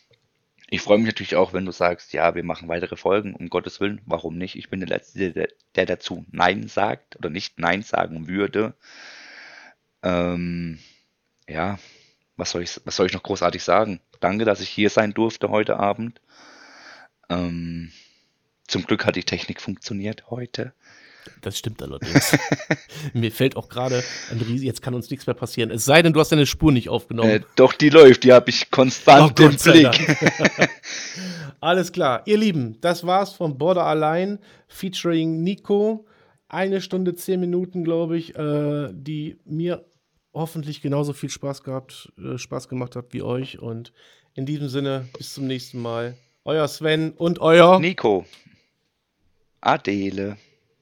S2: ich freue mich natürlich auch, wenn du sagst, ja, wir machen weitere Folgen, um Gottes Willen, warum nicht? Ich bin der Letzte, der, der dazu Nein sagt oder nicht Nein sagen würde. Ähm, ja, was soll ich, was soll ich noch großartig sagen? Danke, dass ich hier sein durfte heute Abend. Ähm, zum Glück hat die Technik funktioniert heute.
S1: Das stimmt allerdings. *laughs* Mir fällt auch gerade ein Riesen, jetzt kann uns nichts mehr passieren. Es sei denn, du hast deine Spur nicht aufgenommen.
S2: Äh, doch, die läuft, die habe ich konstant
S1: Oh,
S2: im Blick. *laughs*
S1: Alles klar. Ihr Lieben, das war's von Border Allein featuring Nico. Eine Stunde, zehn Minuten, glaube ich, äh, die mir hoffentlich genauso viel Spaß gehabt, äh, Spaß gemacht hat wie euch. Und in diesem Sinne, bis zum nächsten Mal. Euer Sven und euer.
S2: Nico. Adele.